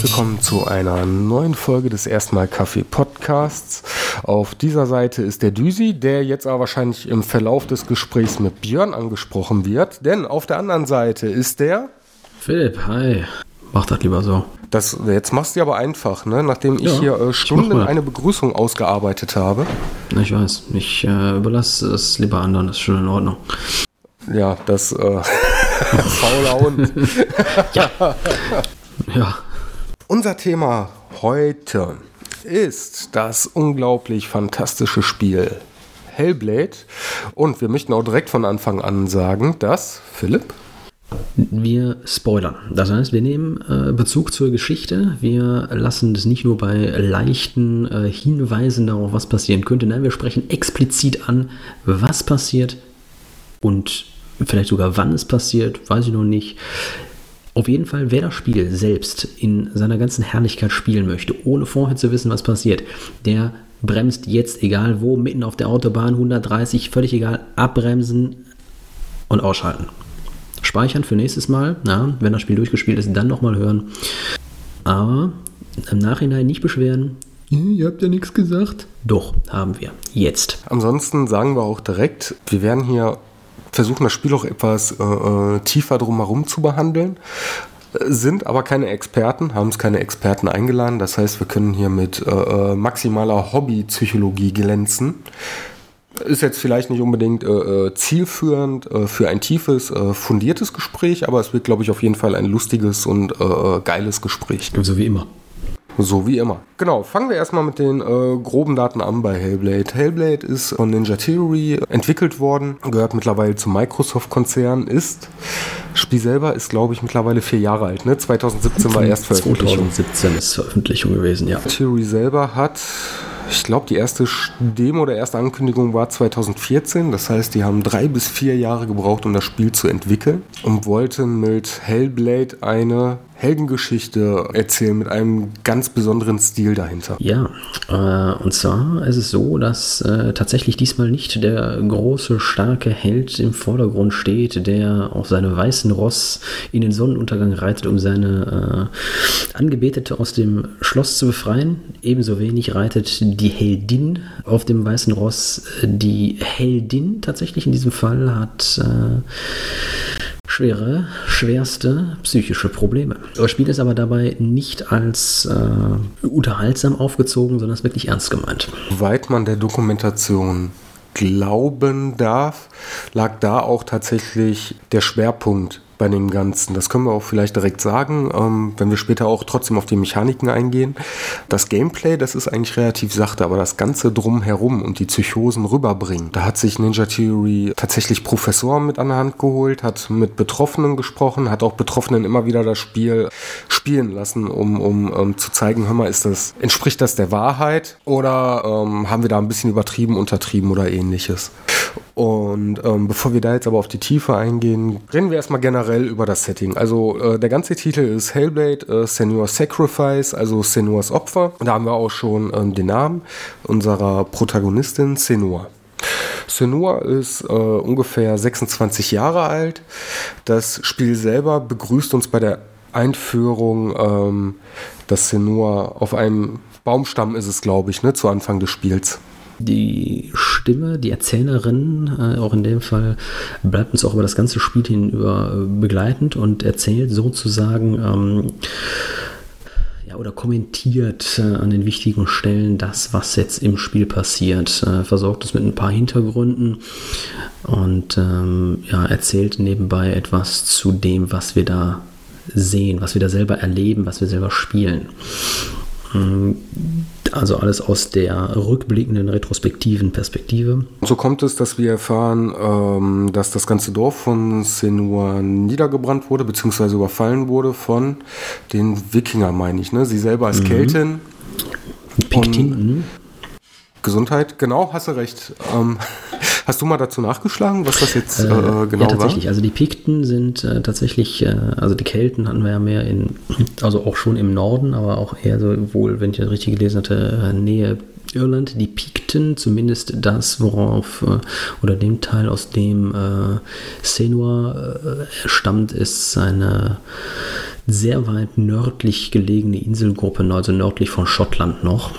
herzlich willkommen zu einer neuen Folge des Erstmal Kaffee Podcasts. Auf dieser Seite ist der Düsi, der jetzt aber wahrscheinlich im Verlauf des Gesprächs mit Björn angesprochen wird, denn auf der anderen Seite ist der Philipp, hi. Mach das lieber so. Das, jetzt machst du aber einfach, ne? nachdem ich ja, hier äh, Stunden eine Begrüßung ausgearbeitet habe. Ich weiß, ich äh, überlasse es lieber anderen, das ist schon in Ordnung. Ja, das äh, fauler Hund. ja. ja. Unser Thema heute ist das unglaublich fantastische Spiel Hellblade. Und wir möchten auch direkt von Anfang an sagen, dass Philipp. Wir spoilern. Das heißt, wir nehmen äh, Bezug zur Geschichte. Wir lassen das nicht nur bei leichten äh, Hinweisen darauf, was passieren könnte. Nein, wir sprechen explizit an, was passiert und vielleicht sogar wann es passiert, weiß ich noch nicht. Auf jeden Fall, wer das Spiel selbst in seiner ganzen Herrlichkeit spielen möchte, ohne vorher zu wissen, was passiert, der bremst jetzt, egal wo, mitten auf der Autobahn, 130, völlig egal, abbremsen und ausschalten. Speichern für nächstes Mal, ja, wenn das Spiel durchgespielt ist, dann nochmal hören. Aber im Nachhinein nicht beschweren. Ihr habt ja nichts gesagt. Doch, haben wir. Jetzt. Ansonsten sagen wir auch direkt, wir werden hier versuchen das Spiel auch etwas äh, äh, tiefer drumherum zu behandeln sind aber keine Experten, haben es keine Experten eingeladen. Das heißt, wir können hier mit äh, äh maximaler Hobbypsychologie glänzen. Ist jetzt vielleicht nicht unbedingt äh, äh zielführend äh, für ein tiefes, äh, fundiertes Gespräch, aber es wird, glaube ich, auf jeden Fall ein lustiges und geiles Gespräch. So wie immer. So wie immer. Genau, fangen wir erstmal mit den äh, groben Daten an bei Hellblade. Hellblade ist von Ninja Theory entwickelt worden, gehört mittlerweile zum Microsoft-Konzern, ist, Spiel selber ist, glaube ich, mittlerweile vier Jahre alt. Ne? 2017 war erst Veröffentlichung. 2017 ist Veröffentlichung gewesen, ja. Theory selber hat ich glaube, die erste Demo oder erste Ankündigung war 2014. Das heißt, die haben drei bis vier Jahre gebraucht, um das Spiel zu entwickeln und wollten mit Hellblade eine Heldengeschichte erzählen mit einem ganz besonderen Stil dahinter. Ja, äh, und zwar ist es so, dass äh, tatsächlich diesmal nicht der große, starke Held im Vordergrund steht, der auf seinem weißen Ross in den Sonnenuntergang reitet, um seine äh, Angebetete aus dem Schloss zu befreien. Ebenso wenig reitet die Heldin auf dem weißen Ross. Die Heldin tatsächlich in diesem Fall hat äh, schwere, schwerste psychische Probleme. Das Spiel ist aber dabei nicht als äh, unterhaltsam aufgezogen, sondern ist wirklich ernst gemeint. Soweit man der Dokumentation glauben darf, lag da auch tatsächlich der Schwerpunkt bei dem Ganzen. Das können wir auch vielleicht direkt sagen, ähm, wenn wir später auch trotzdem auf die Mechaniken eingehen. Das Gameplay, das ist eigentlich relativ sachte, aber das Ganze drumherum und die Psychosen rüberbringen. Da hat sich Ninja Theory tatsächlich Professoren mit an der Hand geholt, hat mit Betroffenen gesprochen, hat auch Betroffenen immer wieder das Spiel spielen lassen, um, um, um zu zeigen, hör mal, ist das, entspricht das der Wahrheit oder ähm, haben wir da ein bisschen übertrieben, untertrieben oder ähnliches. Und ähm, bevor wir da jetzt aber auf die Tiefe eingehen, reden wir erstmal generell über das Setting. Also äh, der ganze Titel ist Hellblade, äh, Senua's Sacrifice, also Senua's Opfer. Und da haben wir auch schon ähm, den Namen unserer Protagonistin, Senua. Senua ist äh, ungefähr 26 Jahre alt. Das Spiel selber begrüßt uns bei der Einführung, ähm, dass Senua auf einem Baumstamm ist es, glaube ich, ne, zu Anfang des Spiels die Stimme, die Erzählerin, äh, auch in dem Fall, bleibt uns auch über das ganze Spiel hinüber äh, begleitend und erzählt sozusagen ähm, ja, oder kommentiert äh, an den wichtigen Stellen das, was jetzt im Spiel passiert. Äh, versorgt es mit ein paar Hintergründen und ähm, ja, erzählt nebenbei etwas zu dem, was wir da sehen, was wir da selber erleben, was wir selber spielen. Ähm, also alles aus der rückblickenden, retrospektiven Perspektive. So kommt es, dass wir erfahren, ähm, dass das ganze Dorf von Senua niedergebrannt wurde, beziehungsweise überfallen wurde von den Wikinger, meine ich. Ne? Sie selber als mhm. Keltin. Piktin. Gesundheit, genau, hast du recht. Ähm, hast du mal dazu nachgeschlagen, was das jetzt äh, äh, genau ja, tatsächlich. War? Also die Pikten sind äh, tatsächlich, äh, also die Kelten hatten wir ja mehr in, also auch schon im Norden, aber auch eher so wohl, wenn ich das richtig gelesen hatte, äh, Nähe Irland. Die Pikten, zumindest das, worauf äh, oder dem Teil, aus dem Senua stammt, ist eine sehr weit nördlich gelegene Inselgruppe, also nördlich von Schottland noch.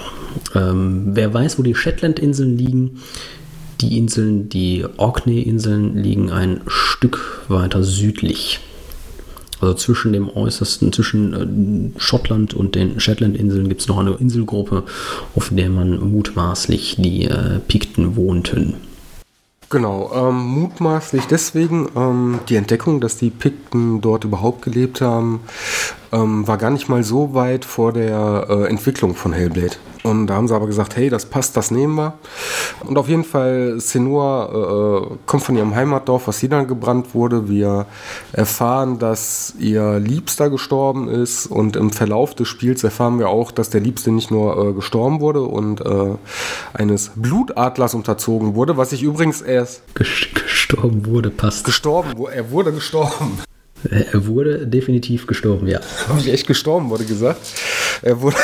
Ähm, wer weiß, wo die Shetland-Inseln liegen, die Inseln, die Orkney-Inseln liegen ein Stück weiter südlich. Also zwischen dem äußersten, zwischen äh, Schottland und den Shetland-Inseln gibt es noch eine Inselgruppe, auf der man mutmaßlich die äh, Pikten wohnten. Genau, ähm, mutmaßlich deswegen ähm, die Entdeckung, dass die Pikten dort überhaupt gelebt haben, ähm, war gar nicht mal so weit vor der äh, Entwicklung von Hellblade. Und da haben sie aber gesagt, hey, das passt, das nehmen wir. Und auf jeden Fall, Senua äh, kommt von ihrem Heimatdorf, was dann gebrannt wurde. Wir erfahren, dass ihr Liebster gestorben ist. Und im Verlauf des Spiels erfahren wir auch, dass der Liebste nicht nur äh, gestorben wurde und äh, eines Blutadlers unterzogen wurde, was ich übrigens erst... Gestorben wurde, passt. Gestorben, er wurde gestorben. Er wurde definitiv gestorben, ja. Habe ich echt gestorben, wurde gesagt. Er wurde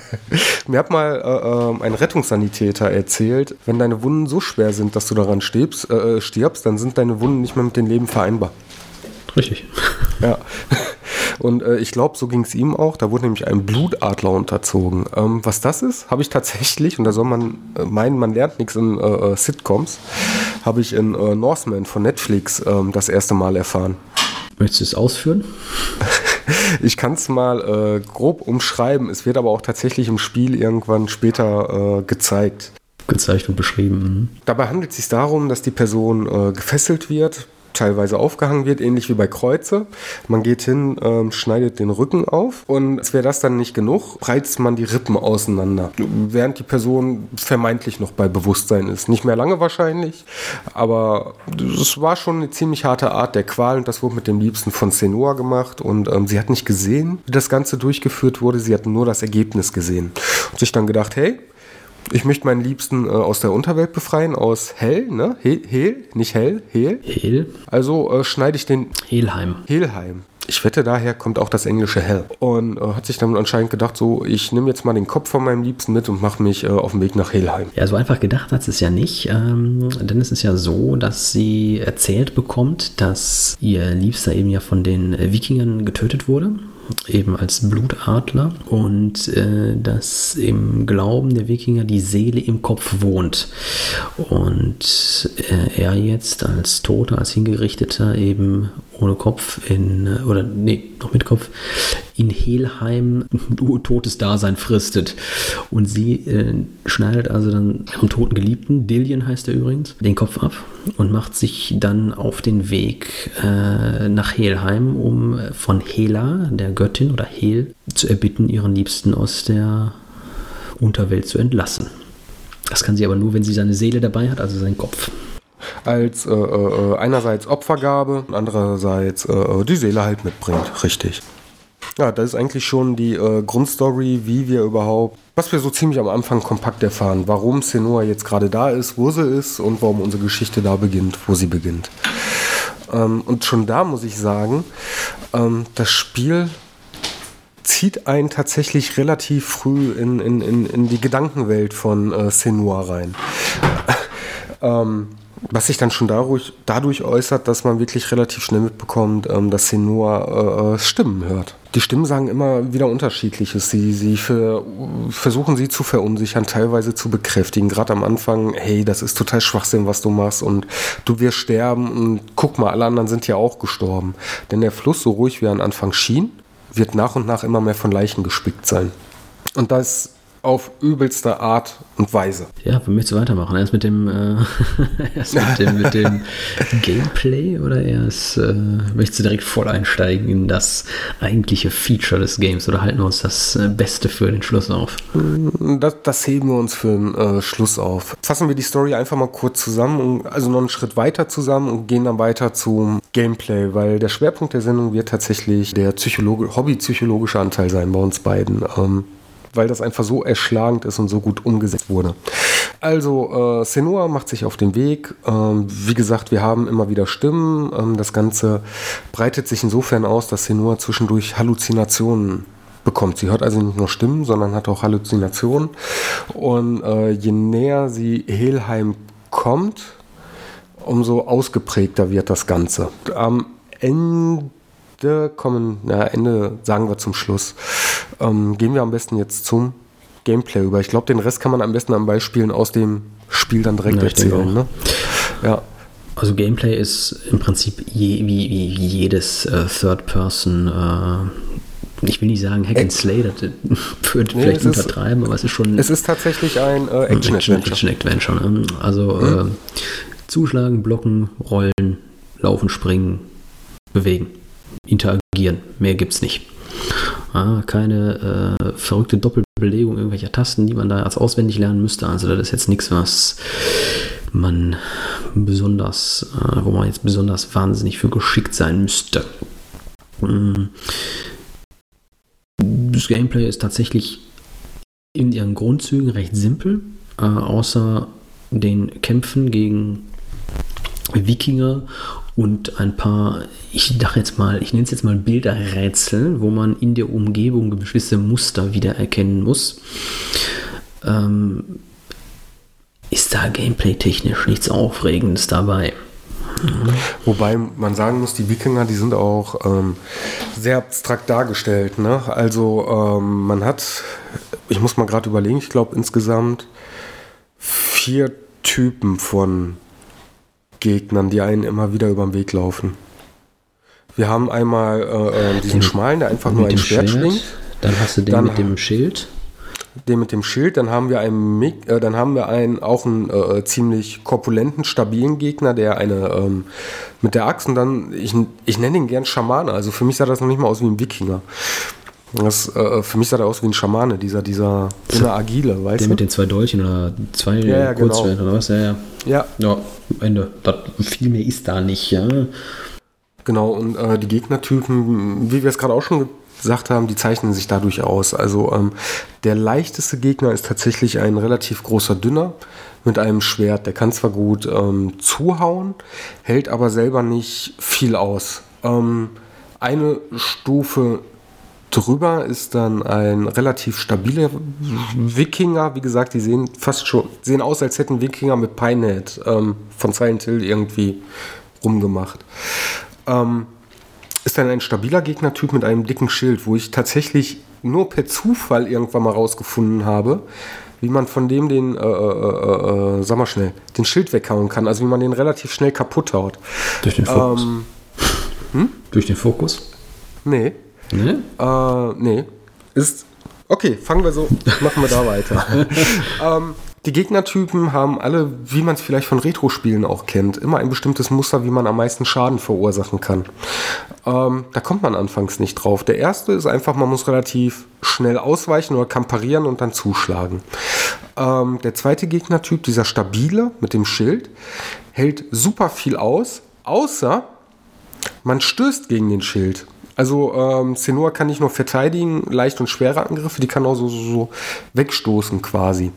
Mir hat mal äh, ähm, ein Rettungssanitäter erzählt, wenn deine Wunden so schwer sind, dass du daran stirbst, äh, stirbst, dann sind deine Wunden nicht mehr mit dem Leben vereinbar. Richtig. Ja. Und äh, ich glaube, so ging es ihm auch. Da wurde nämlich ein Blutadler unterzogen. Ähm, was das ist, habe ich tatsächlich, und da soll man äh, meinen, man lernt nichts in äh, äh Sitcoms, habe ich in äh, Northman von Netflix ähm, das erste Mal erfahren. Möchtest du es ausführen? ich kann es mal äh, grob umschreiben. Es wird aber auch tatsächlich im Spiel irgendwann später äh, gezeigt. Gezeigt und beschrieben. Mhm. Dabei handelt es sich darum, dass die Person äh, gefesselt wird, teilweise aufgehangen wird, ähnlich wie bei Kreuze. Man geht hin, ähm, schneidet den Rücken auf und als wäre das dann nicht genug, reizt man die Rippen auseinander, während die Person vermeintlich noch bei Bewusstsein ist. Nicht mehr lange wahrscheinlich, aber es war schon eine ziemlich harte Art der Qual und das wurde mit dem Liebsten von Senua gemacht und ähm, sie hat nicht gesehen, wie das Ganze durchgeführt wurde, sie hat nur das Ergebnis gesehen und sich dann gedacht, hey, ich möchte meinen Liebsten äh, aus der Unterwelt befreien, aus Hell, ne? He Hel, nicht Hell, Hel. Hel. Also äh, schneide ich den. Helheim. Helheim. Ich wette, daher kommt auch das englische Hell. Und äh, hat sich dann anscheinend gedacht, so, ich nehme jetzt mal den Kopf von meinem Liebsten mit und mache mich äh, auf den Weg nach Helheim. Ja, so einfach gedacht hat sie es ja nicht. Ähm, denn es ist ja so, dass sie erzählt bekommt, dass ihr Liebster eben ja von den Wikingern getötet wurde eben als Blutadler und äh, dass im Glauben der Wikinger die Seele im Kopf wohnt. Und äh, er jetzt als Toter, als Hingerichteter eben ohne Kopf in, oder nee, noch mit Kopf, in Helheim totes Dasein fristet. Und sie äh, schneidet also dann am toten Geliebten, Dillian heißt er übrigens, den Kopf ab und macht sich dann auf den Weg äh, nach Helheim, um von Hela, der Göttin oder Hel, zu erbitten, ihren Liebsten aus der Unterwelt zu entlassen. Das kann sie aber nur, wenn sie seine Seele dabei hat, also seinen Kopf als äh, äh, einerseits Opfergabe, andererseits äh, äh, die Seele halt mitbringt. Richtig. Ja, das ist eigentlich schon die äh, Grundstory, wie wir überhaupt, was wir so ziemlich am Anfang kompakt erfahren, warum Senua jetzt gerade da ist, wo sie ist und warum unsere Geschichte da beginnt, wo sie beginnt. Ähm, und schon da muss ich sagen, ähm, das Spiel zieht einen tatsächlich relativ früh in, in, in, in die Gedankenwelt von äh, Senua rein. ähm, was sich dann schon dadurch, dadurch äußert, dass man wirklich relativ schnell mitbekommt, ähm, dass sie nur äh, äh, Stimmen hört. Die Stimmen sagen immer wieder Unterschiedliches. Sie, sie für, versuchen sie zu verunsichern, teilweise zu bekräftigen. Gerade am Anfang, hey, das ist total Schwachsinn, was du machst und du wirst sterben und guck mal, alle anderen sind ja auch gestorben. Denn der Fluss, so ruhig wie er am Anfang schien, wird nach und nach immer mehr von Leichen gespickt sein. Und das auf übelste Art und Weise. Ja, wir möchten weitermachen. Erst mit dem, äh, erst mit dem, mit dem Gameplay oder erst äh, möchtest du direkt voll einsteigen in das eigentliche Feature des Games oder halten wir uns das äh, Beste für den Schluss auf? Das, das heben wir uns für den äh, Schluss auf. Fassen wir die Story einfach mal kurz zusammen, und, also noch einen Schritt weiter zusammen und gehen dann weiter zum Gameplay, weil der Schwerpunkt der Sendung wird tatsächlich der Psychologe, hobbypsychologische Anteil sein bei uns beiden. Ähm, weil das einfach so erschlagend ist und so gut umgesetzt wurde. Also, äh, Senua macht sich auf den Weg. Ähm, wie gesagt, wir haben immer wieder Stimmen. Ähm, das Ganze breitet sich insofern aus, dass Senua zwischendurch Halluzinationen bekommt. Sie hört also nicht nur Stimmen, sondern hat auch Halluzinationen. Und äh, je näher sie Helheim kommt, umso ausgeprägter wird das Ganze. Am Ende da kommen, na, Ende sagen wir zum Schluss. Ähm, gehen wir am besten jetzt zum Gameplay über. Ich glaube, den Rest kann man am besten an Beispielen aus dem Spiel dann direkt Ja, erzählen. Ne? Ja, Also Gameplay ist im Prinzip je, wie, wie, jedes äh, Third-Person, äh, ich will nicht sagen Hack and Slay, das äh, würde Nee, vielleicht ist- untertreiben, aber es ist schon es ist tatsächlich ein äh, Action-Adventure. Action-Adventure. ne? Also äh, zuschlagen, blocken, rollen, laufen, springen, bewegen, interagieren. Mehr gibt's nicht. Ah, keine äh, verrückte Doppelbelegung irgendwelcher Tasten, die man da als auswendig lernen müsste. Also das ist jetzt nichts, was man besonders, äh, wo man jetzt besonders wahnsinnig für geschickt sein müsste. Mm. Das Gameplay ist tatsächlich in ihren Grundzügen recht simpel, äh, außer den Kämpfen gegen Wikinger und ein paar, ich dachte jetzt mal, ich nenne es jetzt mal Bilderrätsel, wo man in der Umgebung gewisse Muster wiedererkennen muss. Ähm, ist da gameplay-technisch nichts Aufregendes dabei? Wobei man sagen muss, die Wikinger, die sind auch ähm, sehr abstrakt dargestellt. Ne? Also ähm, man hat, ich muss mal gerade überlegen, ich glaube insgesamt vier Typen von Gegnern, die einen immer wieder über den Weg laufen. Wir haben einmal äh, äh, diesen Den- schmalen, der einfach nur ein Schwert, schwingt. Dann hast du den Dann- mit dem Schild. den mit dem Schild, dann haben wir einen, äh, dann haben wir einen auch einen äh, ziemlich korpulenten, stabilen Gegner, der eine ähm, mit der Axt und dann, ich, ich nenne ihn gern Schamane, also für mich sah das noch nicht mal aus wie ein Wikinger. Das, äh, für mich sah der aus wie ein Schamane, dieser, dieser, dieser Agile, weißt Der du? mit den zwei Dolchen oder zwei Ja, ja, genau. Kurzschwertern oder was? Ja, ja. Ja, Ja, Ende. Das, viel mehr ist da nicht, ja. Genau, und äh, die Gegnertypen, wie wir es gerade auch schon gesagt haben, die zeichnen sich dadurch aus. Also ähm, der leichteste Gegner ist tatsächlich ein relativ großer Dünner mit einem Schwert. Der kann zwar gut ähm, zuhauen, hält aber selber nicht viel aus. Ähm, eine Stufe drüber ist dann ein relativ stabiler Wikinger. Wie gesagt, die sehen fast schon sehen aus, als hätten Wikinger mit Pinehead ähm, von Silent Hill irgendwie rumgemacht. Ähm, ist dann ein stabiler Gegnertyp mit einem dicken Schild, wo ich tatsächlich nur per Zufall irgendwann mal rausgefunden habe, wie man von dem den, äh, äh, äh, äh, sag mal schnell, den Schild weghauen kann. Also wie man den relativ schnell kaputt haut. Durch den Fokus. Ähm, Durch den Fokus? nee, Ne? Äh, nee. Ist. Okay, fangen wir so, machen wir da weiter. ähm, die Gegnertypen haben alle, wie man es vielleicht von Retro-Spielen auch kennt, immer ein bestimmtes Muster, wie man am meisten Schaden verursachen kann. Ähm, da kommt man anfangs nicht drauf. Der erste ist einfach, man muss relativ schnell ausweichen oder kamparieren und dann zuschlagen. Ähm, der zweite Gegnertyp, dieser stabile mit dem Schild, hält super viel aus, außer man stößt gegen den Schild. Also ähm, Senua kann nicht nur verteidigen, leicht und schwere Angriffe, die kann auch so, so, so wegstoßen quasi.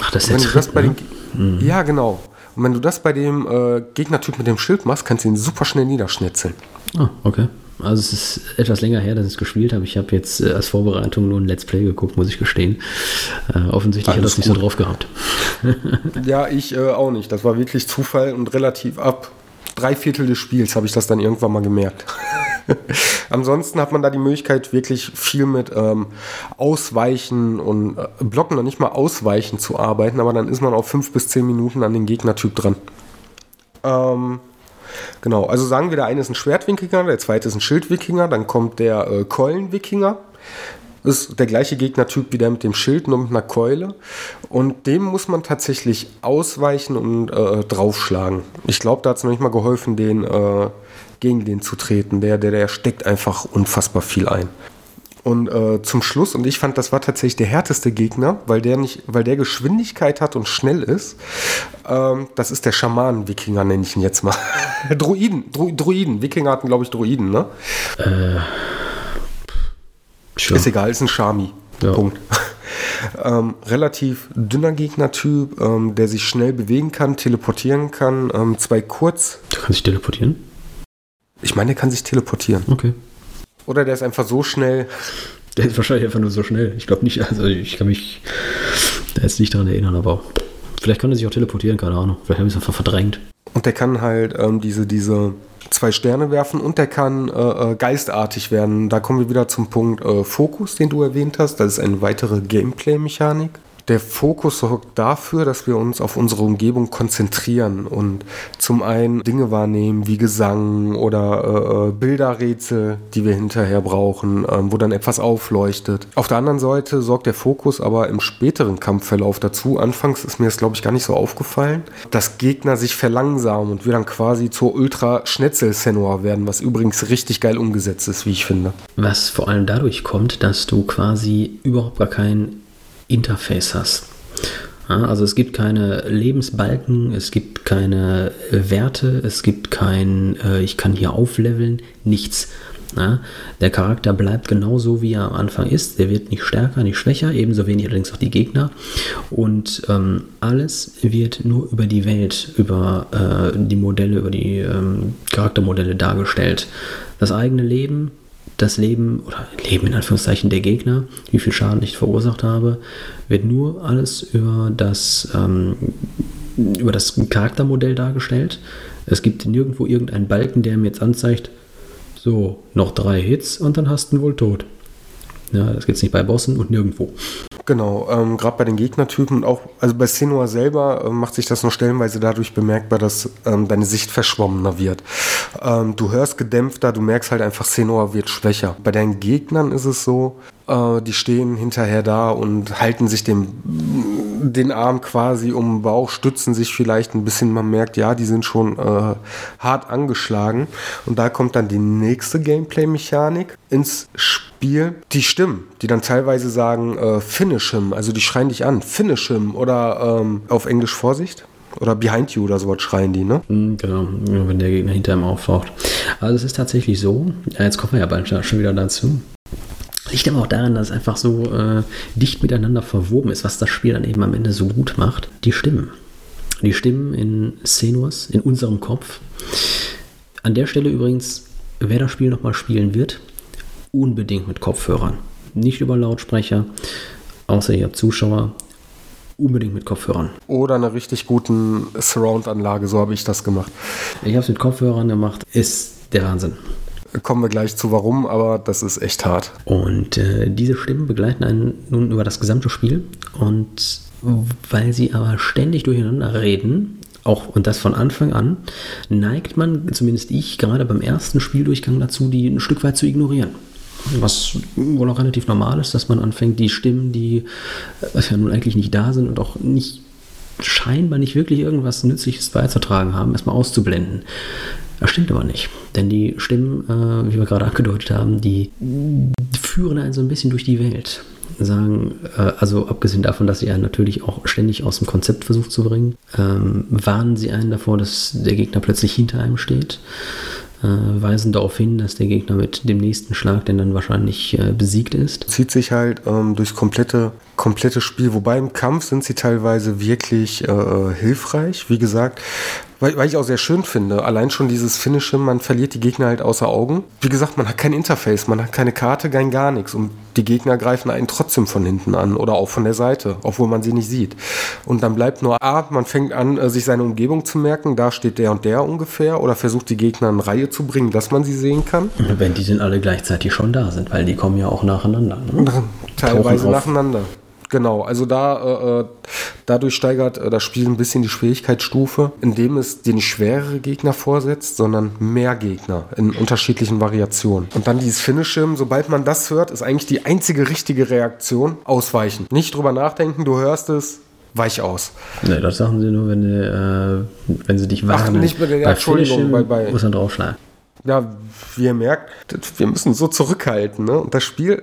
Ach, das ist Wenn du das bei ne? den, Ja, genau. Und wenn du das bei dem äh, Gegnertyp mit dem Schild machst, kannst du ihn super schnell niederschnetzeln. Ah, okay. Also es ist etwas länger her, dass ich es gespielt habe. Ich habe jetzt äh, als Vorbereitung nur ein Let's Play geguckt, muss ich gestehen. Äh, offensichtlich hat Alles das nicht so drauf gehabt. Ja, ich äh, auch nicht. Das war wirklich Zufall und relativ ab drei Viertel des Spiels habe ich das dann irgendwann mal gemerkt. Ansonsten hat man da die Möglichkeit, wirklich viel mit ähm, Ausweichen und äh, Blocken noch nicht mal Ausweichen zu arbeiten, aber dann ist man auf fünf bis zehn Minuten an den Gegnertyp dran. Ähm, genau, also sagen wir, der eine ist ein Schwertwikinger, der zweite ist ein Schildwikinger, dann kommt der äh, Keulenwikinger. Ist der gleiche Gegnertyp wie der mit dem Schild, nur mit einer Keule. Und dem muss man tatsächlich ausweichen und äh, draufschlagen. Ich glaube, da hat es noch nicht mal geholfen, den äh, gegen den zu treten. Der, der, der steckt einfach unfassbar viel ein. Und äh, zum Schluss, und ich fand, das war tatsächlich der härteste Gegner, weil der nicht, weil der Geschwindigkeit hat und schnell ist. Ähm, das ist der Schamanen-Wikinger, nenne ich ihn jetzt mal. Druiden, Dru Druiden. Wikinger hatten, glaube ich, Druiden, ne? Sure. Ist egal, ist ein Shami. Ja. Punkt. ähm, relativ dünner Gegnertyp, ähm, der sich schnell bewegen kann, teleportieren kann. Ähm, zwei kurz. Du kannst dich teleportieren? Ich meine, der kann sich teleportieren. Okay. Oder der ist einfach so schnell. Der ist wahrscheinlich einfach nur so schnell. Ich glaube nicht, also ich kann mich da jetzt nicht daran erinnern, aber vielleicht kann er sich auch teleportieren, keine Ahnung. Vielleicht habe ich es einfach verdrängt. Und der kann halt ähm, diese, diese zwei Sterne werfen und der kann äh, äh, geistartig werden. Da kommen wir wieder zum Punkt äh, Fokus, den du erwähnt hast. Das ist eine weitere Gameplay-Mechanik der Fokus sorgt dafür, dass wir uns auf unsere Umgebung konzentrieren und zum einen Dinge wahrnehmen wie Gesang oder äh, äh Bilderrätsel, die wir hinterher brauchen, äh, wo dann etwas aufleuchtet. Auf der anderen Seite sorgt der Fokus aber im späteren Kampfverlauf dazu. Anfangs ist mir das, glaube ich, gar nicht so aufgefallen, dass Gegner sich verlangsamen und wir dann quasi zur Ultra-Schnetzel-Senor werden, was übrigens richtig geil umgesetzt ist, wie ich finde. Was vor allem dadurch kommt, dass du quasi überhaupt gar kein Interface hast. Also es gibt keine Lebensbalken, es gibt keine äh, Werte, es gibt kein, äh, ich kann hier aufleveln, nichts. Ja, der Charakter bleibt genauso, wie er am Anfang ist. Der wird nicht stärker, nicht schwächer, ebenso wenig allerdings auch die Gegner. Und ähm, alles wird nur über die Welt, über äh, die Modelle, über die ähm, Charaktermodelle dargestellt. Das eigene Leben das Leben oder Leben in Anführungszeichen der Gegner, wie viel Schaden ich verursacht habe, wird nur alles über das, ähm, über das Charaktermodell dargestellt. Es gibt nirgendwo irgendeinen Balken, der mir jetzt anzeigt, so, noch drei Hits und dann hast du ihn wohl tot. Ja, das gibt es nicht bei Bossen und nirgendwo. Genau, ähm, gerade bei den Gegnertypen auch, also bei Senua selber äh, macht sich das noch stellenweise dadurch bemerkbar, dass ähm, deine Sicht verschwommener wird. Ähm, du hörst gedämpfter, du merkst halt einfach, Senua wird schwächer. Bei deinen Gegnern ist es so, äh, die stehen hinterher da und halten sich dem, den Arm quasi um den Bauch, stützen sich vielleicht ein bisschen. Man merkt, ja, die sind schon äh, hart angeschlagen. Und da kommt dann die nächste Gameplay-Mechanik ins Spiel. Die Stimmen, die dann teilweise sagen, äh, finish him, also die schreien dich an, finish him oder ähm, auf Englisch Vorsicht. Oder Behind You oder sowas schreien die, ne? Hm, genau, wenn der Gegner hinter ihm auftaucht. Also es ist tatsächlich so, jetzt kommen wir ja bald schon wieder dazu, Liegt aber auch daran, dass es einfach so äh, dicht miteinander verwoben ist, was das Spiel dann eben am Ende so gut macht. Die Stimmen. Die Stimmen in Senus, in unserem Kopf. An der Stelle übrigens, wer das Spiel nochmal spielen wird, unbedingt mit Kopfhörern. Nicht über Lautsprecher, außer ihr habt Zuschauer. Unbedingt mit Kopfhörern. Oder einer richtig guten Surround-Anlage, so habe ich das gemacht. Ich habe es mit Kopfhörern gemacht, ist der Wahnsinn. Kommen wir gleich zu warum, aber das ist echt hart. Und äh, diese Stimmen begleiten einen nun über das gesamte Spiel. Und weil sie aber ständig durcheinander reden, auch und das von Anfang an, neigt man, zumindest ich, gerade beim ersten Spieldurchgang dazu, die ein Stück weit zu ignorieren. Was wohl auch relativ normal ist, dass man anfängt, die Stimmen, die äh, ja nun eigentlich nicht da sind und auch nicht scheinbar nicht wirklich irgendwas Nützliches beizutragen haben, erstmal auszublenden. Das stimmt aber nicht. Denn die Stimmen, äh, wie wir gerade angedeutet haben, die führen einen so ein bisschen durch die Welt. Sagen, äh, also abgesehen davon, dass sie einen natürlich auch ständig aus dem Konzept versucht zu bringen, ähm, warnen sie einen davor, dass der Gegner plötzlich hinter einem steht. Äh, weisen darauf hin, dass der Gegner mit dem nächsten Schlag, der dann wahrscheinlich äh, besiegt ist. Zieht sich halt ähm, durchs komplette, komplette Spiel. Wobei im Kampf sind sie teilweise wirklich äh, hilfreich. Wie gesagt, weil, weil ich auch sehr schön finde. Allein schon dieses Finishen, man verliert die Gegner halt außer Augen. Wie gesagt, man hat kein Interface, man hat keine Karte, kein gar nichts. Und die Gegner greifen einen trotzdem von hinten an oder auch von der Seite, obwohl man sie nicht sieht. Und dann bleibt nur A, man fängt an, äh, sich seine Umgebung zu merken, da steht der und der ungefähr, oder versucht die Gegner in Reihe zu bringen, dass man sie sehen kann. Wenn die sind alle gleichzeitig schon da sind, weil die kommen ja auch nacheinander. Ne? Teilweise nacheinander. Genau, also da äh, äh, dadurch steigert äh, das Spiel ein bisschen die Schwierigkeitsstufe, indem es dir nicht schwerere Gegner vorsetzt, sondern mehr Gegner in unterschiedlichen Variationen. Und dann dieses Finishing, sobald man das hört, ist eigentlich die einzige richtige Reaktion ausweichen. Nicht drüber nachdenken, du hörst es, weich aus. Ne, das sagen sie nur, wenn, die, äh, wenn sie dich warnen. Ach, nicht mit der Entschuldigung, bei, bei, muss man draufschlagen. Ja, wie ihr merkt, wir müssen so zurückhalten. Ne? Und das Spiel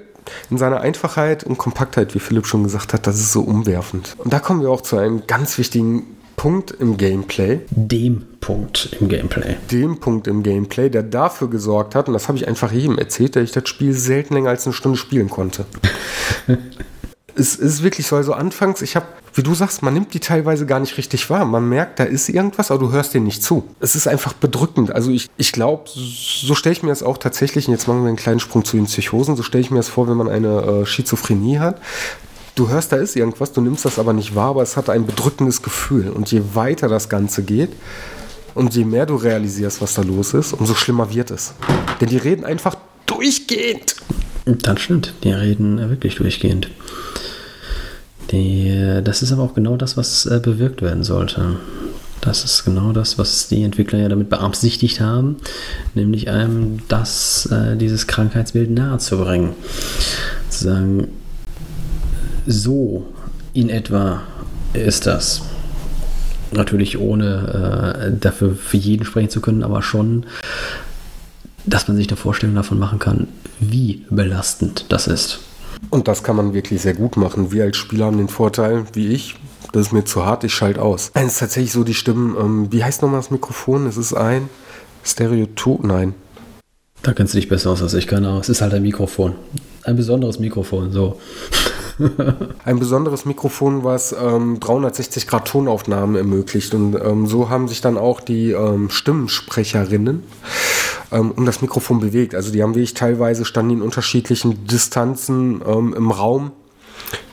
in seiner Einfachheit und Kompaktheit, wie Philipp schon gesagt hat, das ist so umwerfend. Und da kommen wir auch zu einem ganz wichtigen Punkt im Gameplay. Dem Punkt im Gameplay. Dem Punkt im Gameplay, der dafür gesorgt hat, und das habe ich einfach jedem erzählt, dass ich das Spiel selten länger als eine Stunde spielen konnte. es ist wirklich so, also anfangs, ich habe, wie du sagst, man nimmt die teilweise gar nicht richtig wahr. Man merkt, da ist irgendwas, aber du hörst denen nicht zu. Es ist einfach bedrückend. Also ich, ich glaube, so stelle ich mir das auch tatsächlich, und jetzt machen wir einen kleinen Sprung zu den Psychosen, so stelle ich mir das vor, wenn man eine äh, Schizophrenie hat. Du hörst, da ist irgendwas, du nimmst das aber nicht wahr, aber es hat ein bedrückendes Gefühl. Und je weiter das Ganze geht, Und je mehr du realisierst, was da los ist, umso schlimmer wird es. Denn die reden einfach durchgehend. Das stimmt, die reden wirklich durchgehend. Die, das ist aber auch genau das, was äh, bewirkt werden sollte. Das ist genau das, was die Entwickler ja damit beabsichtigt haben, nämlich einem das, äh, dieses Krankheitsbild nahezubringen. Zu sagen, so in etwa ist das. Natürlich ohne äh, dafür für jeden sprechen zu können, aber schon, dass man sich eine Vorstellung davon machen kann, wie belastend das ist. Und das kann man wirklich sehr gut machen. Wir als Spieler haben den Vorteil, wie ich, das ist mir zu hart, ich schalte aus. Es ist tatsächlich so die Stimmen, ähm, wie heißt nochmal das Mikrofon? Es ist ein Stereotop, nein. Da kennst du dich besser aus als ich, keine Ahnung. Es ist halt ein Mikrofon. Ein besonderes Mikrofon, so. ein besonderes Mikrofon, was ähm, 360 Grad Tonaufnahmen ermöglicht. Und ähm, so haben sich dann auch die ähm, Stimmensprecherinnen ähm, um das Mikrofon bewegt. Also die haben wirklich teilweise standen in unterschiedlichen Distanzen ähm, im Raum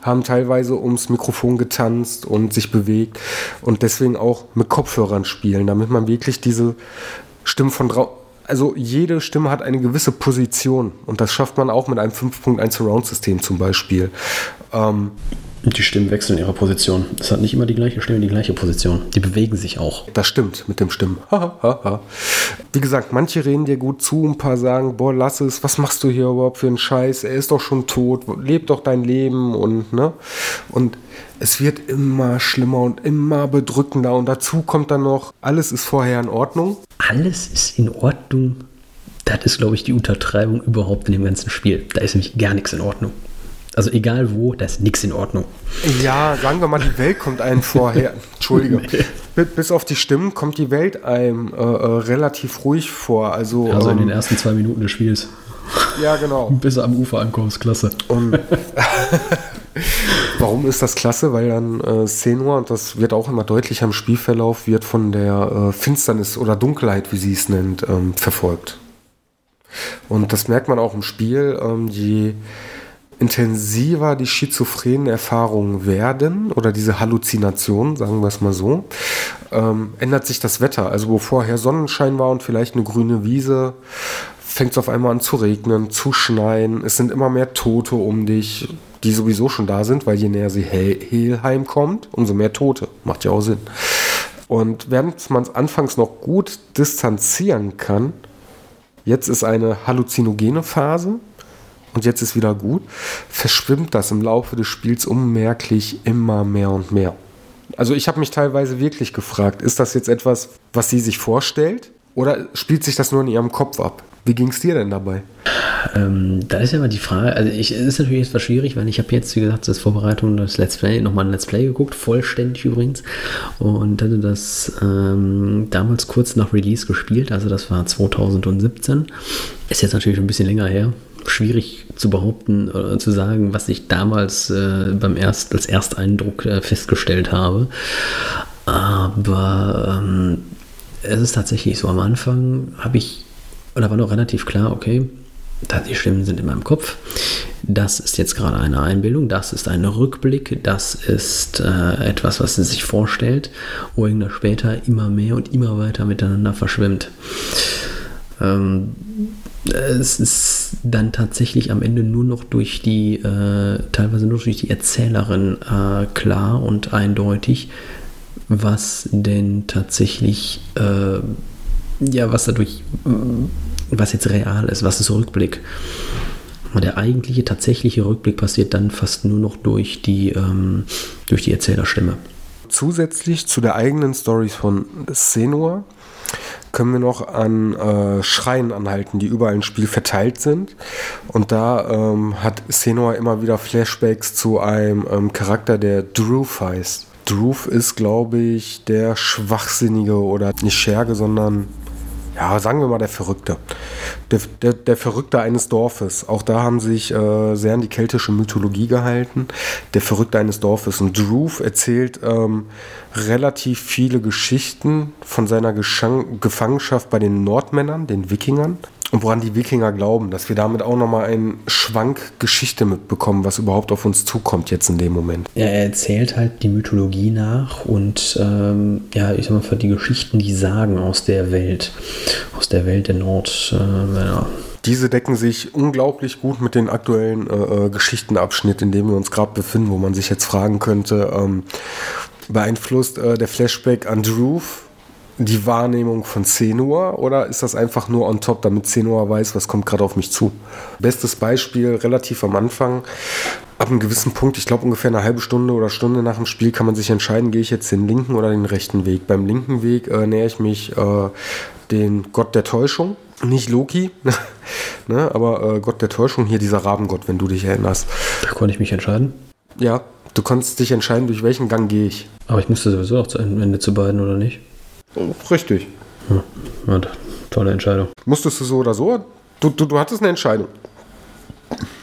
haben teilweise ums Mikrofon getanzt und sich bewegt und deswegen auch mit Kopfhörern spielen, damit man wirklich diese Stimmen von draußen also jede Stimme hat eine gewisse Position und das schafft man auch mit einem 5.1 Surround-System zum Beispiel. Ähm, die Stimmen wechseln ihre Position. Es hat nicht immer die gleiche Stimme, die gleiche Position. Die bewegen sich auch. Das stimmt mit dem Stimmen. Wie gesagt, manche reden dir gut zu, ein paar sagen, boah, lass es, was machst du hier überhaupt für einen Scheiß? Er ist doch schon tot, leb doch dein Leben und ne? Und es wird immer schlimmer und immer bedrückender und dazu kommt dann noch, alles ist vorher in Ordnung. Alles ist in Ordnung. Das ist, glaube ich, die Untertreibung überhaupt in dem ganzen Spiel. Da ist nämlich gar nichts in Ordnung. Also egal wo, da ist nichts in Ordnung. Ja, sagen wir mal, die Welt kommt einem vorher. Entschuldige. nee. Bis auf die Stimmen kommt die Welt einem äh, äh, relativ ruhig vor. Also, also in den ähm, ersten zwei Minuten des Spiels. Ja, genau. Bis am Ufer ankommst, klasse. Und warum ist das klasse? Weil dann äh, Senua, und das wird auch immer deutlicher im Spielverlauf, wird von der äh, Finsternis oder Dunkelheit, wie sie es nennt, ähm, verfolgt. Und das merkt man auch im Spiel. Ähm, je intensiver die schizophrenen Erfahrungen werden oder diese Halluzinationen, sagen wir es mal so, ähm, ändert sich das Wetter. Also wo vorher Sonnenschein war und vielleicht eine grüne Wiese, fängt es auf einmal an zu regnen, zu schneien. Es sind immer mehr Tote um dich, die sowieso schon da sind, weil je näher sie Helheim kommt, umso mehr Tote. Macht ja auch Sinn. Und während man es anfangs noch gut distanzieren kann, jetzt ist eine halluzinogene Phase, und jetzt ist wieder gut, verschwimmt das im Laufe des Spiels unmerklich immer mehr und mehr. Also ich habe mich teilweise wirklich gefragt, ist das jetzt etwas, was sie sich vorstellt oder spielt sich das nur in ihrem Kopf ab? Wie ging es dir denn dabei? Ähm, da ist ja mal die Frage, also ich, es ist natürlich etwas schwierig, weil ich habe jetzt, wie gesagt, das Vorbereitung des Let's Play, nochmal ein Let's Play geguckt, vollständig übrigens, und hatte das ähm, damals kurz nach Release gespielt, also das war 2017. Ist jetzt natürlich ein bisschen länger her, schwierig zu behaupten oder zu sagen, was ich damals äh, beim Erst, als Ersteindruck äh, festgestellt habe. Aber ähm, es ist tatsächlich so, am Anfang habe ich, oder war noch relativ klar, okay, die Stimmen sind in meinem Kopf. Das ist jetzt gerade eine Einbildung, das ist ein Rückblick, das ist äh, etwas, was sie sich vorstellt, wo irgendwann später immer mehr und immer weiter miteinander verschwimmt. Ähm, es ist dann tatsächlich am Ende nur noch durch die, äh, teilweise nur durch die Erzählerin äh, klar und eindeutig, was denn tatsächlich, äh, ja, was dadurch, äh, was jetzt real ist, was ist Rückblick. Der eigentliche, tatsächliche Rückblick passiert dann fast nur noch durch die, ähm, durch die Erzählerstimme. Zusätzlich zu der eigenen Story von Senua können wir noch an äh, Schreien anhalten, die überall im Spiel verteilt sind. Und da ähm, hat Senua immer wieder Flashbacks zu einem ähm, Charakter, der Droof heißt. Droof ist, glaube ich, der Schwachsinnige oder nicht Scherge, sondern ja, sagen wir mal der Verrückte. Der, der, der Verrückte eines Dorfes. Auch da haben sich äh, sehr an die keltische Mythologie gehalten. Der Verrückte eines Dorfes. Und Droof erzählt ähm, relativ viele Geschichten von seiner Geschang Gefangenschaft bei den Nordmännern, den Wikingern. Und woran die Wikinger glauben, dass wir damit auch nochmal einen Schwank Geschichte mitbekommen, was überhaupt auf uns zukommt jetzt in dem Moment. Ja, er erzählt halt die Mythologie nach und ähm, ja, ich sag mal, für die Geschichten, die sagen aus der Welt, aus der Welt der Nord, äh, ja, diese decken sich unglaublich gut mit den aktuellen äh, äh Geschichtenabschnitt, in dem wir uns gerade befinden, wo man sich jetzt fragen könnte, ähm, beeinflusst äh, der Flashback an Druth die Wahrnehmung von Senua oder ist das einfach nur on top, damit Senua weiß, was kommt gerade auf mich zu? Bestes Beispiel, relativ am Anfang, ab einem gewissen Punkt, ich glaube ungefähr eine halbe Stunde oder Stunde nach dem Spiel, kann man sich entscheiden, gehe ich jetzt den linken oder den rechten Weg. Beim linken Weg äh, nähere ich mich äh, den Gott der Täuschung, nicht Loki, ne, aber äh, Gott der Täuschung, hier dieser Rabengott, wenn du dich erinnerst. Da konnte ich mich entscheiden. Ja, du konntest dich entscheiden, durch welchen Gang gehe ich. Aber ich musste sowieso auch zu Ende zu beiden, oder nicht? Richtig. Hm. Tolle Entscheidung. Musstest du so oder so? Du, du, du hattest eine Entscheidung.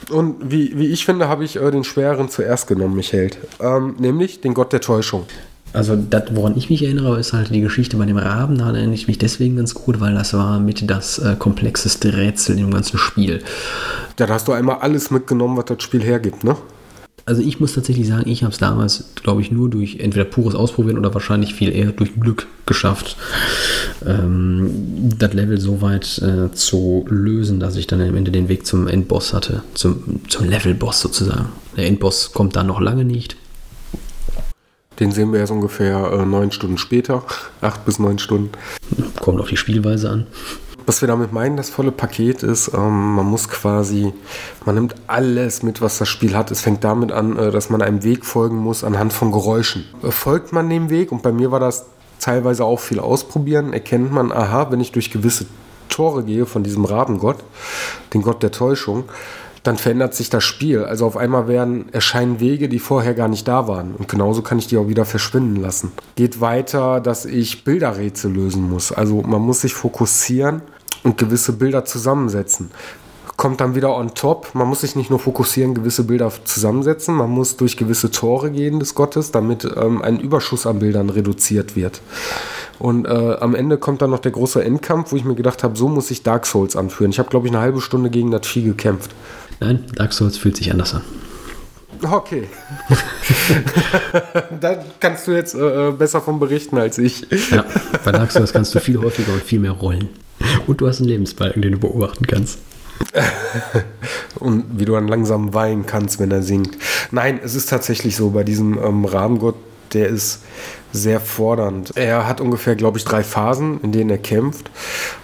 Und wie, wie ich finde, habe ich äh, den schweren zuerst genommen, Michael. Ähm, nämlich den Gott der Täuschung. Also, das, woran ich mich erinnere, ist halt die Geschichte bei dem Raben. Da erinnere ich mich deswegen ganz gut, weil das war mit das äh, komplexeste Rätsel im ganzen Spiel. Ja, da hast du einmal alles mitgenommen, was das Spiel hergibt, ne? Also ich muss tatsächlich sagen, ich habe es damals, glaube ich, nur durch entweder pures Ausprobieren oder wahrscheinlich viel eher durch Glück geschafft, ähm, das Level so weit äh, zu lösen, dass ich dann am Ende den Weg zum Endboss hatte, zum, zum Levelboss sozusagen. Der Endboss kommt dann noch lange nicht. Den sehen wir erst ungefähr äh, neun Stunden später, acht bis neun Stunden. Kommt auf die Spielweise an. Was wir damit meinen, das volle Paket ist, ähm, man muss quasi, man nimmt alles mit, was das Spiel hat. Es fängt damit an, äh, dass man einem Weg folgen muss anhand von Geräuschen. Äh, folgt man dem Weg, und bei mir war das teilweise auch viel ausprobieren, erkennt man, aha, wenn ich durch gewisse Tore gehe von diesem Rabengott, den Gott der Täuschung, dann verändert sich das Spiel. Also auf einmal werden, erscheinen Wege, die vorher gar nicht da waren. Und genauso kann ich die auch wieder verschwinden lassen. Geht weiter, dass ich Bilderrätsel lösen muss. Also man muss sich fokussieren und gewisse Bilder zusammensetzen. Kommt dann wieder on top. Man muss sich nicht nur fokussieren, gewisse Bilder zusammensetzen. Man muss durch gewisse Tore gehen des Gottes, damit ähm, ein Überschuss an Bildern reduziert wird. Und äh, am Ende kommt dann noch der große Endkampf, wo ich mir gedacht habe, so muss ich Dark Souls anführen. Ich habe, glaube ich, eine halbe Stunde gegen das Vieh gekämpft. Nein, Dark Souls fühlt sich anders an. Okay. da kannst du jetzt äh, besser von berichten als ich. Ja, bei Dark Souls kannst du viel häufiger und viel mehr rollen. Und du hast einen Lebensbalken, den du beobachten kannst. und wie du dann langsam weinen kannst, wenn er singt. Nein, es ist tatsächlich so, bei diesem ähm, Rahmengott, der ist sehr fordernd. Er hat ungefähr, glaube ich, drei Phasen, in denen er kämpft.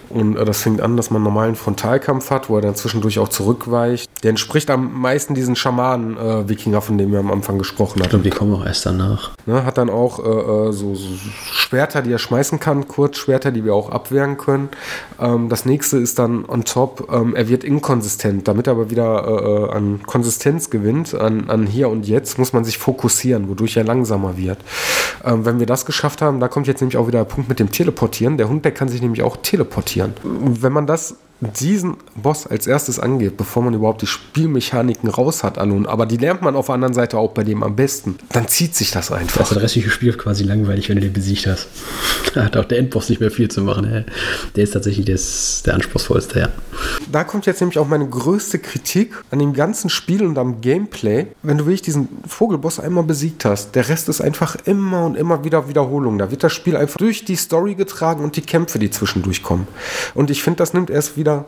Und äh, das fängt an, dass man einen normalen Frontalkampf hat, wo er dann zwischendurch auch zurückweicht. Der entspricht am meisten diesen Schamanen-Wikinger, äh, von dem wir am Anfang gesprochen hatten. Und die kommen auch erst danach. Ne, hat dann auch äh, äh, so, so, Schwerter, die er schmeißen kann, Kurzschwerter, die wir auch abwehren können. Ähm, das nächste ist dann on top, ähm, er wird inkonsistent. Damit er aber wieder äh, an Konsistenz gewinnt, an, an hier und jetzt, muss man sich fokussieren, wodurch er langsamer wird. Ähm, wenn wir das geschafft haben, da kommt jetzt nämlich auch wieder der Punkt mit dem Teleportieren. Der Hund, der kann sich nämlich auch teleportieren. Wenn man das diesen Boss als erstes angeht, bevor man überhaupt die Spielmechaniken raus hat, an aber die lernt man auf der anderen Seite auch bei dem am besten, dann zieht sich das einfach. Das ist das restliche Spiel quasi langweilig, wenn du den besiegt hast. Da hat auch der Endboss nicht mehr viel zu machen. Der ist tatsächlich des, der anspruchsvollste, ja. Da kommt jetzt nämlich auch meine größte Kritik an dem ganzen Spiel und am Gameplay. Wenn du wirklich diesen Vogelboss einmal besiegt hast, der Rest ist einfach immer und immer wieder Wiederholung. Da wird das Spiel einfach durch die Story getragen und die Kämpfe, die zwischendurch kommen. Und ich finde, das nimmt erst wieder wieder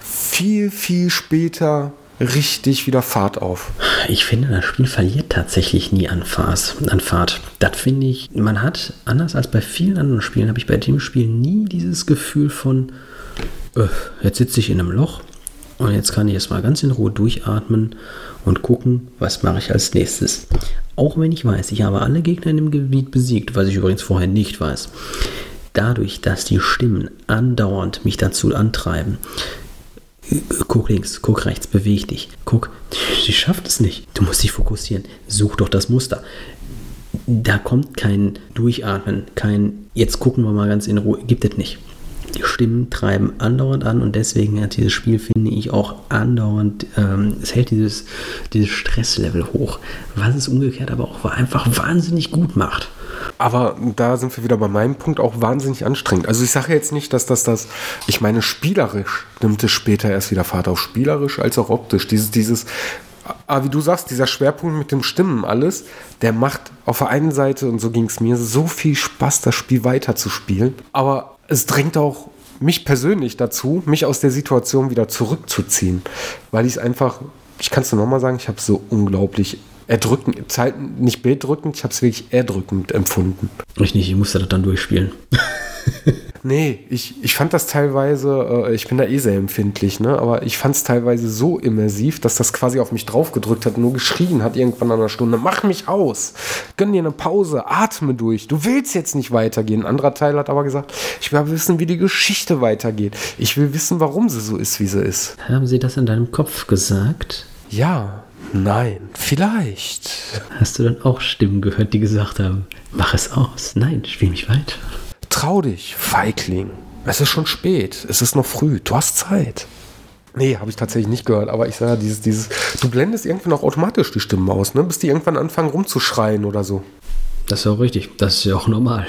viel, viel später richtig wieder Fahrt auf. Ich finde, das Spiel verliert tatsächlich nie an, Fahrt. An Fahrt. Das finde ich, man hat, anders als bei vielen anderen Spielen, habe ich bei dem Spiel nie dieses Gefühl von, äh, jetzt sitze ich in einem Loch und jetzt kann ich erstmal ganz in Ruhe durchatmen und gucken, was mache ich als nächstes. Auch wenn ich weiß, ich habe alle Gegner in dem Gebiet besiegt, was ich übrigens vorher nicht weiß dadurch, dass die Stimmen andauernd mich dazu antreiben, guck links, guck rechts, beweg dich, guck, sie schafft es nicht. Du musst dich fokussieren, such doch das Muster. Da kommt kein Durchatmen, kein jetzt gucken wir mal ganz in Ruhe, gibt es nicht. Die Stimmen treiben andauernd an und deswegen hat dieses Spiel, finde ich, auch andauernd, ähm, es hält dieses, dieses Stresslevel hoch, was es umgekehrt aber auch einfach wahnsinnig gut macht. Aber da sind wir wieder bei meinem Punkt auch wahnsinnig anstrengend. Also ich sage jetzt nicht, dass das das, ich meine spielerisch nimmt es später erst wieder Fahrt auf, spielerisch als auch optisch. Dieses, dieses, aber wie du sagst, dieser Schwerpunkt mit dem Stimmen alles, der macht auf der einen Seite, und so ging es mir, so viel Spaß, das Spiel weiter zu spielen. Aber es drängt auch mich persönlich dazu, mich aus der Situation wieder zurückzuziehen. Weil ich es einfach, ich kann es nur nochmal sagen, ich habe so unglaublich erdrückend, Zeit, nicht bedrückend, ich habe es wirklich erdrückend empfunden. Ich nicht, ich musste das dann durchspielen. Nee, ich, ich fand das teilweise, äh, ich bin da eh sehr empfindlich, ne? aber ich fand es teilweise so immersiv, dass das quasi auf mich draufgedrückt hat, nur geschrien hat irgendwann an einer Stunde, mach mich aus, gönn dir eine Pause, atme durch, du willst jetzt nicht weitergehen. Ein anderer Teil hat aber gesagt, ich will wissen, wie die Geschichte weitergeht. Ich will wissen, warum sie so ist, wie sie ist. Haben sie das in deinem Kopf gesagt? Ja, nein, vielleicht. Hast du dann auch Stimmen gehört, die gesagt haben, mach es aus, nein, spiel mich weiter. Trau dich, Feigling. Es ist schon spät. Es ist noch früh. Du hast Zeit. Nee, habe ich tatsächlich nicht gehört, aber ich sage, dieses, dieses, du blendest irgendwann auch automatisch die Stimmen aus, ne? bis die irgendwann anfangen rumzuschreien oder so. Das ist ja auch richtig, das ist ja auch normal.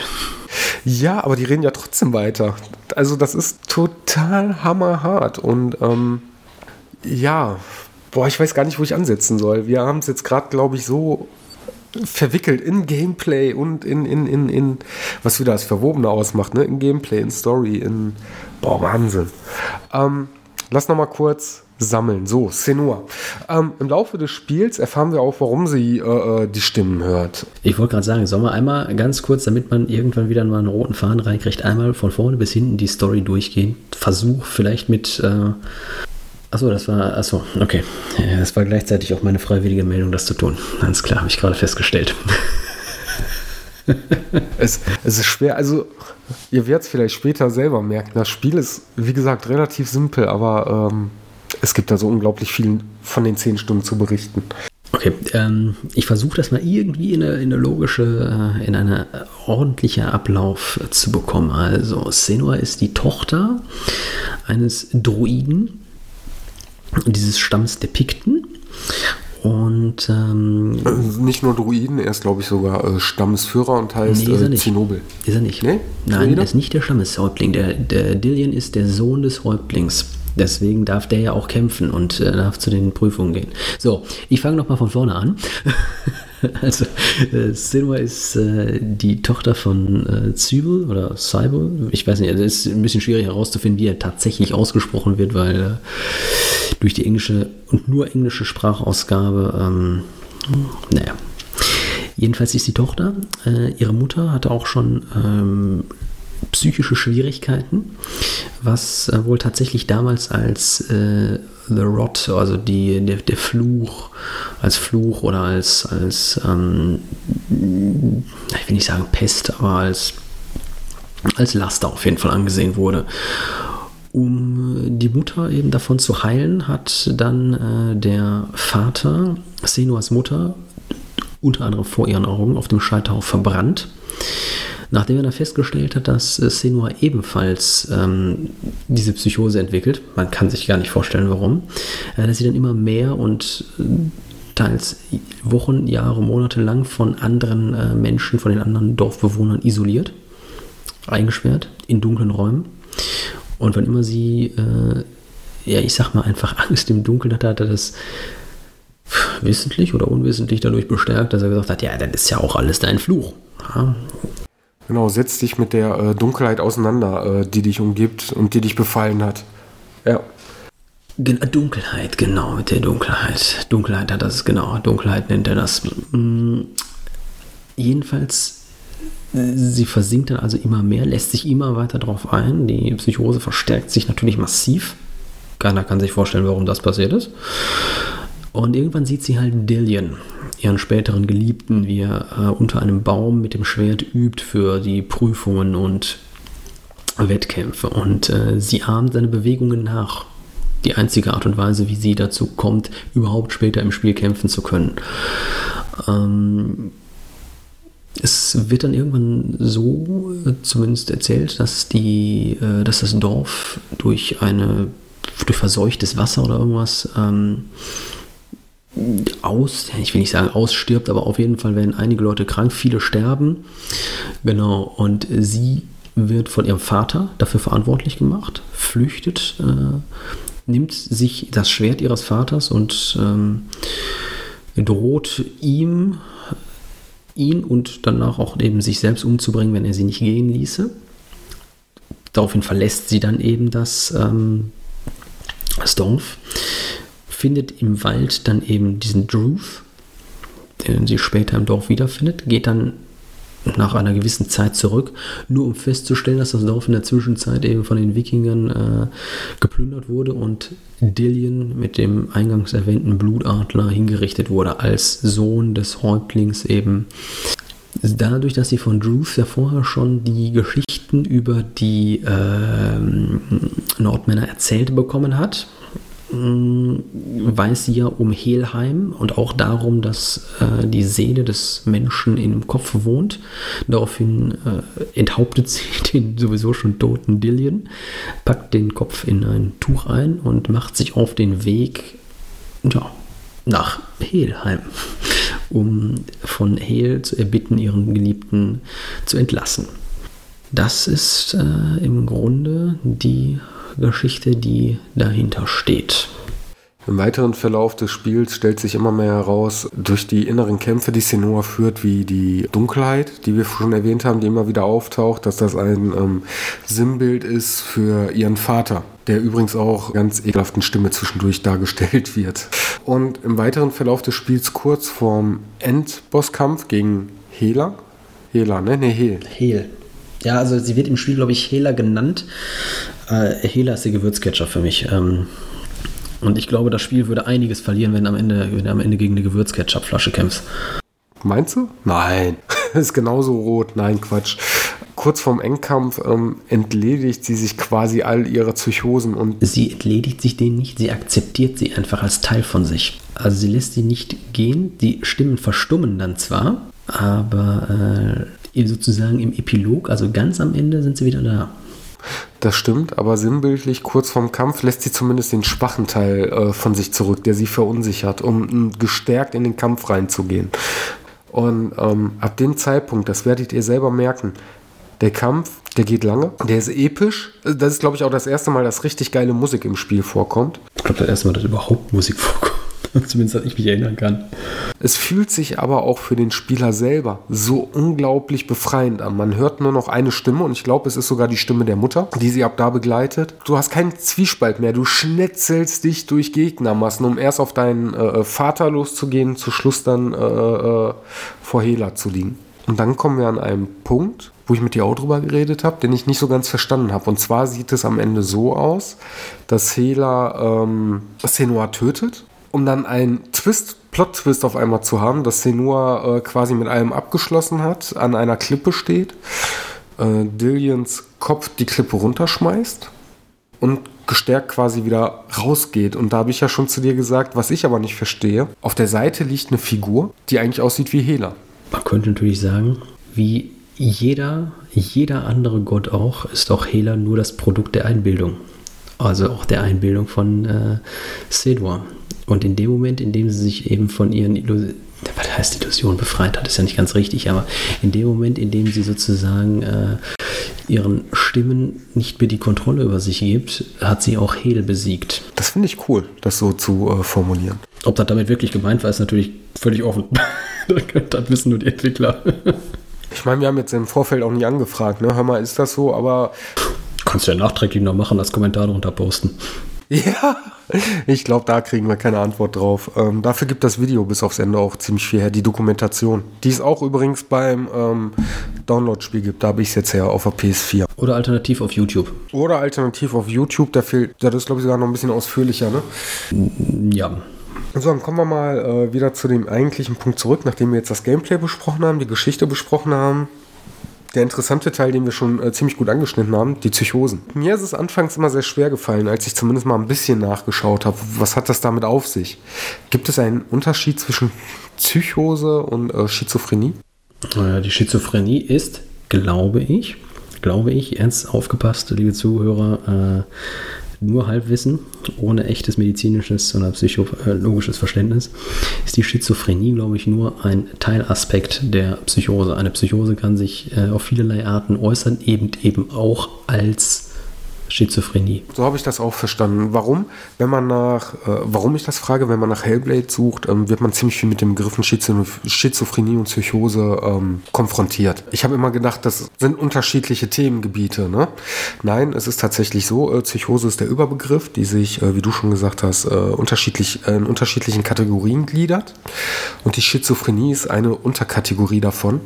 Ja, aber die reden ja trotzdem weiter. Also das ist total hammerhart und ähm, ja, boah, ich weiß gar nicht, wo ich ansetzen soll. Wir haben es jetzt gerade, glaube ich, so verwickelt in Gameplay und in, in, in, in was wieder das Verwobene ausmacht, ne? in Gameplay, in Story, in, boah, Wahnsinn. Ähm, lass noch mal kurz sammeln. So, Senua. Ähm, Im Laufe des Spiels erfahren wir auch, warum sie äh, äh die Stimmen hört. Ich wollte gerade sagen, sollen wir einmal ganz kurz, damit man irgendwann wieder mal einen roten Faden reinkriegt, einmal von vorne bis hinten die Story durchgehen. Versuch vielleicht mit äh, Achso, das war, achso, okay. Das war gleichzeitig auch meine freiwillige Meldung, das zu tun. Ganz klar, habe ich gerade festgestellt. es, es ist schwer, also ihr werdet es vielleicht später selber merken. Das Spiel ist, wie gesagt, relativ simpel, aber ähm, es gibt da so unglaublich viel von den zehn Stunden zu berichten. Okay, ähm, ich versuche das mal irgendwie in eine, in eine logische, äh, in eine ordentliche Ablauf zu bekommen. Also, Senua ist die Tochter eines Druiden, dieses Stamms der Pikten. Und ähm, also nicht nur Druiden, er ist, glaube ich, sogar äh, Stammesführer und heißt nee, ist äh, Zinobel. Ist er nicht? Nee? Nein, er ist nicht der Stammeshäuptling. Der, der Dillian ist der Sohn des Häuptlings. Deswegen darf der ja auch kämpfen und äh, darf zu den Prüfungen gehen. So, ich fange nochmal von vorne an. also, äh, Sinwa ist äh, die Tochter von äh, Zybel oder Cybel. Ich weiß nicht, es ist ein bisschen schwierig herauszufinden, wie er tatsächlich ausgesprochen wird, weil äh, durch die englische und nur englische Sprachausgabe, ähm, naja. Jedenfalls ist die Tochter. Äh, ihre Mutter hatte auch schon ähm, psychische Schwierigkeiten, was äh, wohl tatsächlich damals als äh, The Rot, also die, der, der, Fluch, als Fluch oder als, als ähm, ich will nicht sagen Pest, aber als, als Laster auf jeden Fall angesehen wurde. Um die Mutter eben davon zu heilen, hat dann äh, der Vater, Senuas Mutter, unter anderem vor ihren Augen auf dem Scheiterhaufen verbrannt. Nachdem er dann festgestellt hat, dass äh, Senua ebenfalls ähm, diese Psychose entwickelt, man kann sich gar nicht vorstellen, warum, äh, dass sie dann immer mehr und äh, teils Wochen, Jahre, Monate lang von anderen äh, Menschen, von den anderen Dorfbewohnern isoliert, eingesperrt in dunklen Räumen. Und wann immer sie, äh, ja, ich sag mal einfach Angst im Dunkeln hatte, hat er das wissentlich oder unwissentlich dadurch bestärkt, dass er gesagt hat, ja, dann ist ja auch alles dein Fluch. Ja, Genau, setz dich mit der äh, Dunkelheit auseinander, äh, die dich umgibt und die dich befallen hat. Ja. Dunkelheit, genau, mit der Dunkelheit. Dunkelheit hat das, genau, Dunkelheit nennt er das. Mhm. Jedenfalls, sie versinkt dann also immer mehr, lässt sich immer weiter drauf ein. Die Psychose verstärkt sich natürlich massiv. Keiner kann sich vorstellen, warum das passiert ist. Und irgendwann sieht sie halt Dillian, ihren späteren Geliebten, wie er äh, unter einem Baum mit dem Schwert übt für die Prüfungen und Wettkämpfe. Und äh, sie ahmt seine Bewegungen nach. Die einzige Art und Weise, wie sie dazu kommt, überhaupt später im Spiel kämpfen zu können. Ähm, es wird dann irgendwann so äh, zumindest erzählt, dass, die, äh, dass das Dorf durch eine durch verseuchtes Wasser oder irgendwas ähm, aus, ich will nicht sagen ausstirbt, aber auf jeden Fall werden einige Leute krank, viele sterben. Genau, und sie wird von ihrem Vater dafür verantwortlich gemacht, flüchtet, äh, nimmt sich das Schwert ihres Vaters und ähm, droht ihm, ihn und danach auch eben sich selbst umzubringen, wenn er sie nicht gehen ließe. Daraufhin verlässt sie dann eben das, ähm, das Dorf, findet im Wald dann eben diesen Druth, den sie später im Dorf wiederfindet, geht dann nach einer gewissen Zeit zurück, nur um festzustellen, dass das Dorf in der Zwischenzeit eben von den Wikingern äh, geplündert wurde und Dillion mit dem eingangs erwähnten Blutadler hingerichtet wurde als Sohn des Häuptlings eben. Dadurch, dass sie von Druth ja vorher schon die Geschichten über die äh, Nordmänner erzählt bekommen hat, weiß sie ja um Helheim und auch darum, dass äh, die Seele des Menschen im Kopf wohnt. Daraufhin äh, enthauptet sie den sowieso schon toten Dillion, packt den Kopf in ein Tuch ein und macht sich auf den Weg ja, nach Helheim, um von Hel zu erbitten, ihren Geliebten zu entlassen. Das ist äh, im Grunde die Geschichte, die dahinter steht. Im weiteren Verlauf des Spiels stellt sich immer mehr heraus, durch die inneren Kämpfe, die Senua führt, wie die Dunkelheit, die wir schon erwähnt haben, die immer wieder auftaucht, dass das ein ähm, Sinnbild ist für ihren Vater, der übrigens auch ganz ekelhaften Stimme zwischendurch dargestellt wird. Und im weiteren Verlauf des Spiels kurz vorm Endbosskampf gegen Hela, Hela, ne? Ne, Hel. Hel. Ja, also sie wird im Spiel, glaube ich, Hela genannt. Äh, Hela ist der Gewürzketchup für mich. Ähm, und ich glaube, das Spiel würde einiges verlieren, wenn, am Ende, wenn du am Ende gegen eine Gewürzketchup-Flasche kämpfst. Meinst du? Nein. ist genauso rot. Nein, Quatsch. Kurz vorm Endkampf ähm, entledigt sie sich quasi all ihrer Psychosen und. Sie entledigt sich denen nicht, sie akzeptiert sie einfach als Teil von sich. Also sie lässt sie nicht gehen, die Stimmen verstummen dann zwar, aber äh, sozusagen im Epilog, also ganz am Ende sind sie wieder da. Das stimmt, aber sinnbildlich kurz vorm Kampf lässt sie zumindest den schwachen Teil äh, von sich zurück, der sie verunsichert, um gestärkt in den Kampf reinzugehen. Und ähm, ab dem Zeitpunkt, das werdet ihr selber merken, der Kampf, der geht lange, der ist episch. Das ist, glaube ich, auch das erste Mal, dass richtig geile Musik im Spiel vorkommt. Ich glaube, das erste Mal, dass überhaupt Musik vorkommt. Zumindest, dass ich mich erinnern kann. Es fühlt sich aber auch für den Spieler selber so unglaublich befreiend an. Man hört nur noch eine Stimme und ich glaube, es ist sogar die Stimme der Mutter, die sie ab da begleitet. Du hast keinen Zwiespalt mehr. Du schnetzelst dich durch Gegnermassen, um erst auf deinen äh, Vater loszugehen, zu Schluss dann äh, äh, vor Hela zu liegen. Und dann kommen wir an einen Punkt, wo ich mit dir auch drüber geredet habe, den ich nicht so ganz verstanden habe. Und zwar sieht es am Ende so aus, dass Hela ähm, Senua tötet um dann einen Twist, Plot-Twist auf einmal zu haben, dass Senua äh, quasi mit allem abgeschlossen hat, an einer Klippe steht, äh, Dillions Kopf die Klippe runterschmeißt und gestärkt quasi wieder rausgeht. Und da habe ich ja schon zu dir gesagt, was ich aber nicht verstehe. Auf der Seite liegt eine Figur, die eigentlich aussieht wie Hela. Man könnte natürlich sagen, wie jeder, jeder andere Gott auch, ist auch Hela nur das Produkt der Einbildung. Also auch der Einbildung von äh, Sedua. Und in dem Moment, in dem sie sich eben von ihren Illusionen, was heißt Illusion befreit hat, ist ja nicht ganz richtig, aber in dem Moment, in dem sie sozusagen äh, ihren Stimmen nicht mehr die Kontrolle über sich gibt, hat sie auch Hel besiegt. Das finde ich cool, das so zu äh, formulieren. Ob das damit wirklich gemeint war, ist natürlich völlig offen. das wissen nur die Entwickler. ich meine, wir haben jetzt im Vorfeld auch nie angefragt, ne? Hör mal, ist das so, aber. Kannst du ja nachträglich noch machen, als Kommentar drunter posten. Ja, ich glaube, da kriegen wir keine Antwort drauf. Ähm, dafür gibt das Video bis aufs Ende auch ziemlich viel her, die Dokumentation. Die es auch übrigens beim ähm, Download-Spiel gibt. Da habe ich es jetzt her auf der PS4. Oder alternativ auf YouTube. Oder alternativ auf YouTube. Da fehlt, das ist glaube ich sogar noch ein bisschen ausführlicher, ne? Ja. So, dann kommen wir mal äh, wieder zu dem eigentlichen Punkt zurück, nachdem wir jetzt das Gameplay besprochen haben, die Geschichte besprochen haben der interessante Teil, den wir schon äh, ziemlich gut angeschnitten haben, die Psychosen. Mir ist es anfangs immer sehr schwer gefallen, als ich zumindest mal ein bisschen nachgeschaut habe. Was hat das damit auf sich? Gibt es einen Unterschied zwischen Psychose und äh, Schizophrenie? Die Schizophrenie ist, glaube ich, glaube ich, ernst aufgepasst, liebe Zuhörer, äh, nur Halbwissen, ohne echtes medizinisches oder psychologisches Verständnis, ist die Schizophrenie, glaube ich, nur ein Teilaspekt der Psychose. Eine Psychose kann sich äh, auf vielerlei Arten äußern, eben eben auch als Schizophrenie. So habe ich das auch verstanden. Warum? Wenn man nach, äh, warum ich das frage, wenn man nach Hellblade sucht, ähm, wird man ziemlich viel mit dem Begriffen Schizophrenie und Psychose ähm, konfrontiert. Ich habe immer gedacht, das sind unterschiedliche Themengebiete. Ne? Nein, es ist tatsächlich so, äh, Psychose ist der Überbegriff, die sich, äh, wie du schon gesagt hast, äh, unterschiedlich, äh, in unterschiedlichen Kategorien gliedert. Und die Schizophrenie ist eine Unterkategorie davon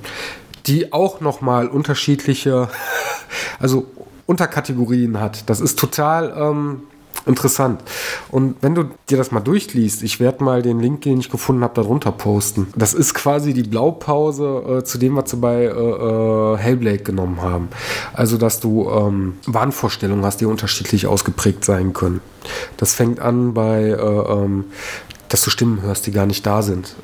die auch nochmal unterschiedliche, also Unterkategorien hat. Das ist total ähm, interessant. Und wenn du dir das mal durchliest, ich werde mal den Link, den ich gefunden habe, darunter posten. Das ist quasi die Blaupause äh, zu dem, was sie bei äh, äh, Hellblade genommen haben. Also, dass du ähm, Wahnvorstellungen hast, die unterschiedlich ausgeprägt sein können. Das fängt an bei, äh, ähm, dass du Stimmen hörst, die gar nicht da sind.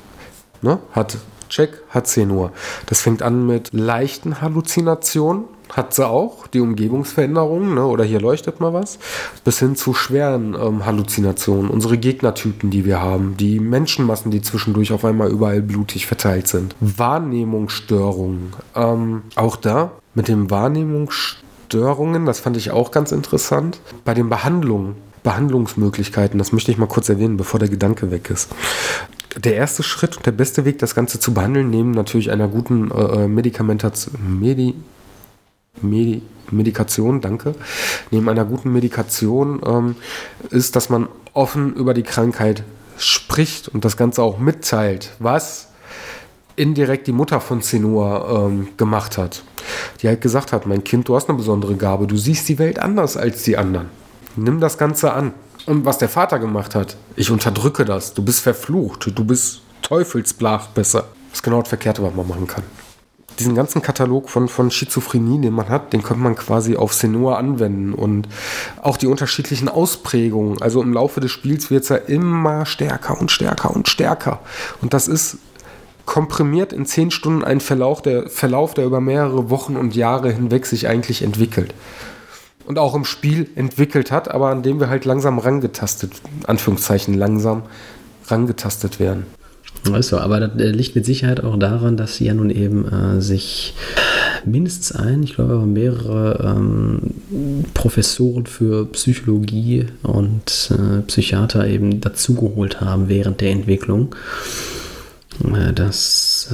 Ne? Hat Check, hat 10 Uhr. Das fängt an mit leichten Halluzinationen hat sie auch, die Umgebungsveränderungen, ne? oder hier leuchtet mal was, bis hin zu schweren ähm, Halluzinationen, unsere Gegnertypen, die wir haben, die Menschenmassen, die zwischendurch auf einmal überall blutig verteilt sind. Wahrnehmungsstörungen, ähm, auch da mit den Wahrnehmungsstörungen, das fand ich auch ganz interessant, bei den Behandlungen. Behandlungsmöglichkeiten, das möchte ich mal kurz erwähnen, bevor der Gedanke weg ist der erste Schritt und der beste Weg, das Ganze zu behandeln, neben natürlich einer guten äh, äh Medikamentation, Medi Medi Medikation, danke, neben einer guten Medikation ähm, ist, dass man offen über die Krankheit spricht und das Ganze auch mitteilt, was indirekt die Mutter von Zenua ähm, gemacht hat. Die halt gesagt hat, mein Kind, du hast eine besondere Gabe, du siehst die Welt anders als die anderen. Nimm das Ganze an. Und was der Vater gemacht hat, ich unterdrücke das, du bist verflucht, du bist Teufelsblach besser. Das ist genau das Verkehrte, was man machen kann diesen ganzen Katalog von, von Schizophrenie, den man hat, den könnte man quasi auf Senua anwenden und auch die unterschiedlichen Ausprägungen. Also im Laufe des Spiels wird es ja immer stärker und stärker und stärker. Und das ist komprimiert in zehn Stunden ein Verlauf der, Verlauf, der über mehrere Wochen und Jahre hinweg sich eigentlich entwickelt. Und auch im Spiel entwickelt hat, aber an dem wir halt langsam rangetastet, Anführungszeichen langsam rangetastet werden. Weißt du, aber das äh, liegt mit Sicherheit auch daran, dass sie ja nun eben äh, sich mindestens ein, ich glaube mehrere ähm, Professoren für Psychologie und äh, Psychiater eben dazugeholt haben während der Entwicklung. Äh, das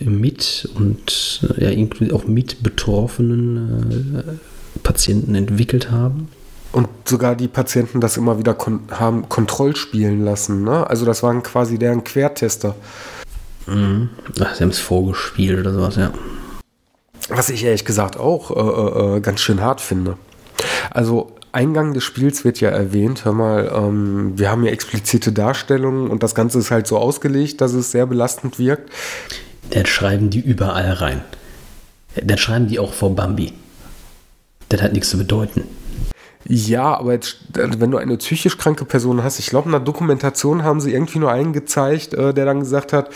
äh, mit und äh, ja, auch mit betroffenen Patienten entwickelt haben und sogar die Patienten das immer wieder kon haben Kontroll spielen lassen. Ne? Also das waren quasi deren Quertester. Mhm. Ach, sie haben es vorgespielt oder sowas, ja. Was ich ehrlich gesagt auch äh, äh, äh, ganz schön hart finde. Also Eingang des Spiels wird ja erwähnt, hör mal, ähm, wir haben hier explizite Darstellungen und das Ganze ist halt so ausgelegt, dass es sehr belastend wirkt. Dann schreiben die überall rein. Dann schreiben die auch vor Bambi. Das hat nichts zu bedeuten. Ja, aber jetzt, also wenn du eine psychisch kranke Person hast, ich glaube, in der Dokumentation haben sie irgendwie nur einen gezeigt, äh, der dann gesagt hat,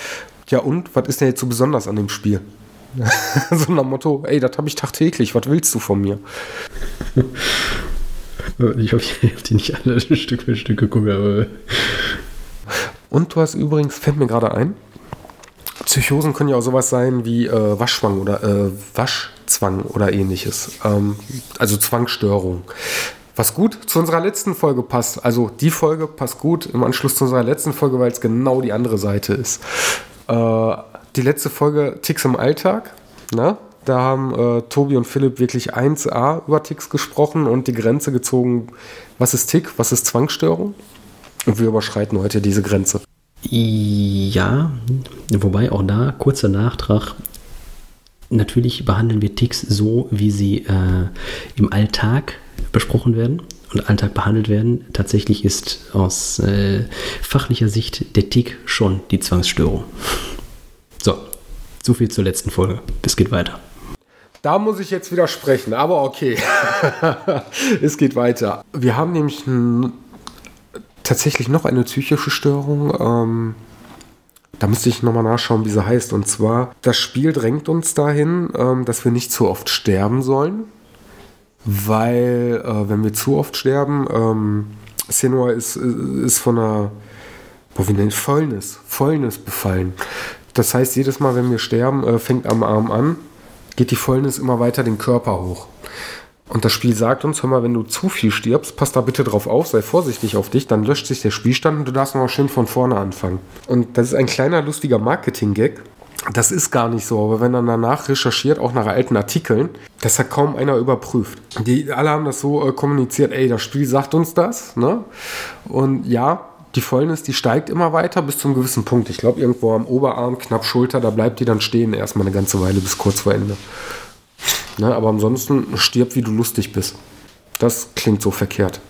ja und, was ist denn jetzt so besonders an dem Spiel? so nach Motto, ey, das habe ich tagtäglich, was willst du von mir? Ich hoffe, ich habe die nicht alle Stück für Stück geguckt, aber... Und du hast übrigens, fällt mir gerade ein, Psychosen können ja auch sowas sein wie äh, Waschzwang oder äh, Waschzwang oder ähnliches. Ähm, also Zwangsstörung. Was gut zu unserer letzten Folge passt. Also die Folge passt gut im Anschluss zu unserer letzten Folge, weil es genau die andere Seite ist. Äh, die letzte Folge Ticks im Alltag. Ne? Da haben äh, Tobi und Philipp wirklich 1a über Ticks gesprochen und die Grenze gezogen, was ist Tick, was ist Zwangsstörung. Und wir überschreiten heute diese Grenze. Ja, wobei auch da kurzer Nachtrag. Natürlich behandeln wir Ticks so, wie sie äh, im Alltag besprochen werden und Alltag behandelt werden. Tatsächlich ist aus äh, fachlicher Sicht der Tick schon die Zwangsstörung. So, so viel zur letzten Folge. Es geht weiter. Da muss ich jetzt widersprechen, aber okay. es geht weiter. Wir haben nämlich ein tatsächlich noch eine psychische Störung. Ähm, da müsste ich nochmal nachschauen, wie sie heißt. Und zwar, das Spiel drängt uns dahin, ähm, dass wir nicht zu oft sterben sollen. weil äh, wenn wir zu oft sterben, ähm, Senua ist, ist von einer, boah, wie nennt Fäulnis, Fäulnis befallen. Das heißt, jedes Mal, wenn wir sterben, äh, fängt am Arm an, geht die Fäulnis immer weiter den Körper hoch. Und das Spiel sagt uns, hör mal, wenn du zu viel stirbst, pass da bitte drauf auf, sei vorsichtig auf dich, dann löscht sich der Spielstand und du darfst noch schön von vorne anfangen. Und das ist ein kleiner lustiger Marketing-Gag. Das ist gar nicht so, aber wenn man danach recherchiert, auch nach alten Artikeln, das hat kaum einer überprüft. Die alle haben das so äh, kommuniziert, ey, das Spiel sagt uns das, ne? Und ja, die Fäulnis, die steigt immer weiter bis zu einem gewissen Punkt. Ich glaube, irgendwo am Oberarm, knapp Schulter, da bleibt die dann stehen erstmal eine ganze Weile bis kurz vor Ende. Ne, aber ansonsten stirb, wie du lustig bist. Das klingt so verkehrt.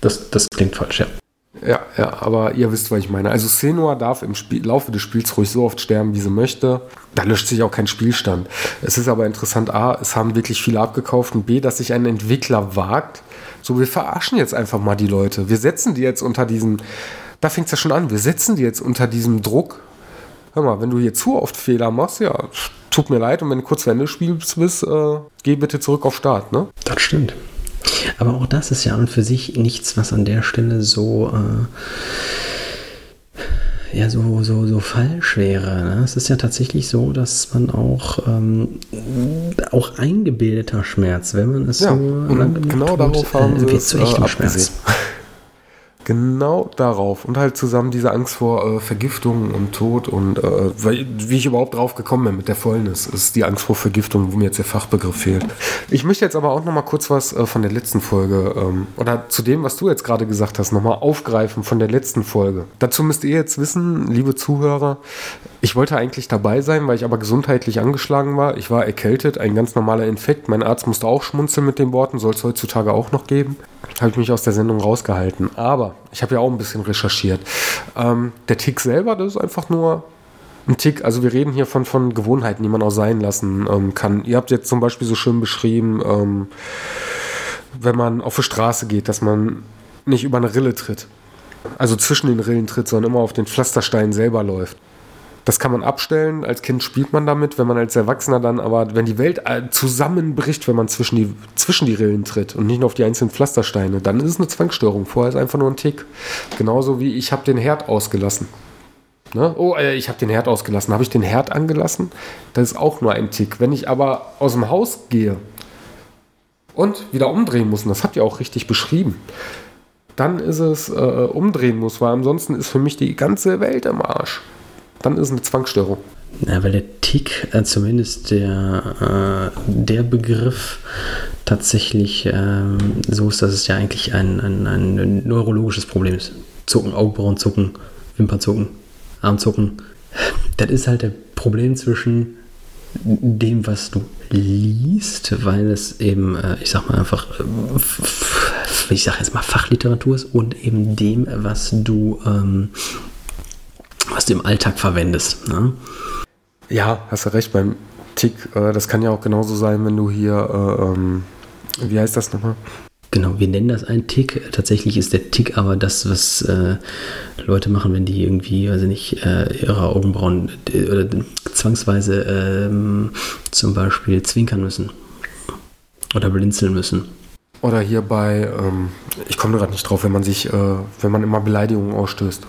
Das, das klingt falsch, ja. Ja, ja, aber ihr wisst, was ich meine. Also Senua darf im Spiel, Laufe des Spiels ruhig so oft sterben, wie sie möchte. Da löscht sich auch kein Spielstand. Es ist aber interessant, A, es haben wirklich viele abgekauft und B, dass sich ein Entwickler wagt. So, wir verarschen jetzt einfach mal die Leute. Wir setzen die jetzt unter diesem, da fängt es ja schon an, wir setzen die jetzt unter diesem Druck. Hör mal, wenn du hier zu oft Fehler machst, ja, tut mir leid und wenn du kurz vor Ende spielst bist, äh, geh bitte zurück auf Start, ne? Das stimmt. Aber auch das ist ja an und für sich nichts, was an der Stelle so, äh, ja, so, so, so falsch wäre. Ne? Es ist ja tatsächlich so, dass man auch, ähm, auch eingebildeter Schmerz, wenn man es Ja, so und lange genau tut, darauf haben äh, wird zu äh, echtem abgesehen. Schmerz. Genau darauf. Und halt zusammen diese Angst vor äh, Vergiftung und Tod und äh, wie ich überhaupt drauf gekommen bin mit der Fäulnis. Ist die Angst vor Vergiftung, wo mir jetzt der Fachbegriff fehlt. Ich möchte jetzt aber auch noch mal kurz was äh, von der letzten Folge ähm, oder zu dem, was du jetzt gerade gesagt hast, noch mal aufgreifen von der letzten Folge. Dazu müsst ihr jetzt wissen, liebe Zuhörer, ich wollte eigentlich dabei sein, weil ich aber gesundheitlich angeschlagen war. Ich war erkältet, ein ganz normaler Infekt. Mein Arzt musste auch schmunzeln mit den Worten, soll es heutzutage auch noch geben. Habe ich mich aus der Sendung rausgehalten. Aber ich habe ja auch ein bisschen recherchiert. Ähm, der Tick selber, das ist einfach nur ein Tick. Also wir reden hier von, von Gewohnheiten, die man auch sein lassen ähm, kann. Ihr habt jetzt zum Beispiel so schön beschrieben, ähm, wenn man auf die Straße geht, dass man nicht über eine Rille tritt. Also zwischen den Rillen tritt, sondern immer auf den Pflasterstein selber läuft. Das kann man abstellen. Als Kind spielt man damit, wenn man als Erwachsener dann, aber wenn die Welt äh, zusammenbricht, wenn man zwischen die, zwischen die Rillen tritt und nicht nur auf die einzelnen Pflastersteine, dann ist es eine Zwangsstörung. Vorher ist einfach nur ein Tick. Genauso wie ich habe den Herd ausgelassen. Ne? Oh, äh, ich habe den Herd ausgelassen. Habe ich den Herd angelassen? Das ist auch nur ein Tick. Wenn ich aber aus dem Haus gehe und wieder umdrehen muss, und das habt ihr auch richtig beschrieben, dann ist es äh, umdrehen muss, weil ansonsten ist für mich die ganze Welt im Arsch. Dann ist es eine Zwangsstörung. Ja, weil der Tick, äh, zumindest der, äh, der Begriff tatsächlich ähm, so ist, dass es ja eigentlich ein, ein, ein neurologisches Problem ist. Zucken, Augenbrauen zucken, Wimpernzucken, Armzucken. Das ist halt der Problem zwischen dem, was du liest, weil es eben, äh, ich sag mal einfach, äh, ich sag jetzt mal Fachliteratur ist und eben dem, was du, ähm, was du im Alltag verwendest. Ne? Ja, hast du recht beim Tick. Äh, das kann ja auch genauso sein, wenn du hier, äh, ähm, wie heißt das nochmal? Genau, wir nennen das ein Tick. Tatsächlich ist der Tick aber das, was äh, Leute machen, wenn die irgendwie, weiß ich nicht, äh, ihre Augenbrauen äh, oder zwangsweise ähm, zum Beispiel zwinkern müssen oder blinzeln müssen. Oder hier bei, ähm, ich komme gerade nicht drauf, wenn man sich, äh, wenn man immer Beleidigungen ausstößt.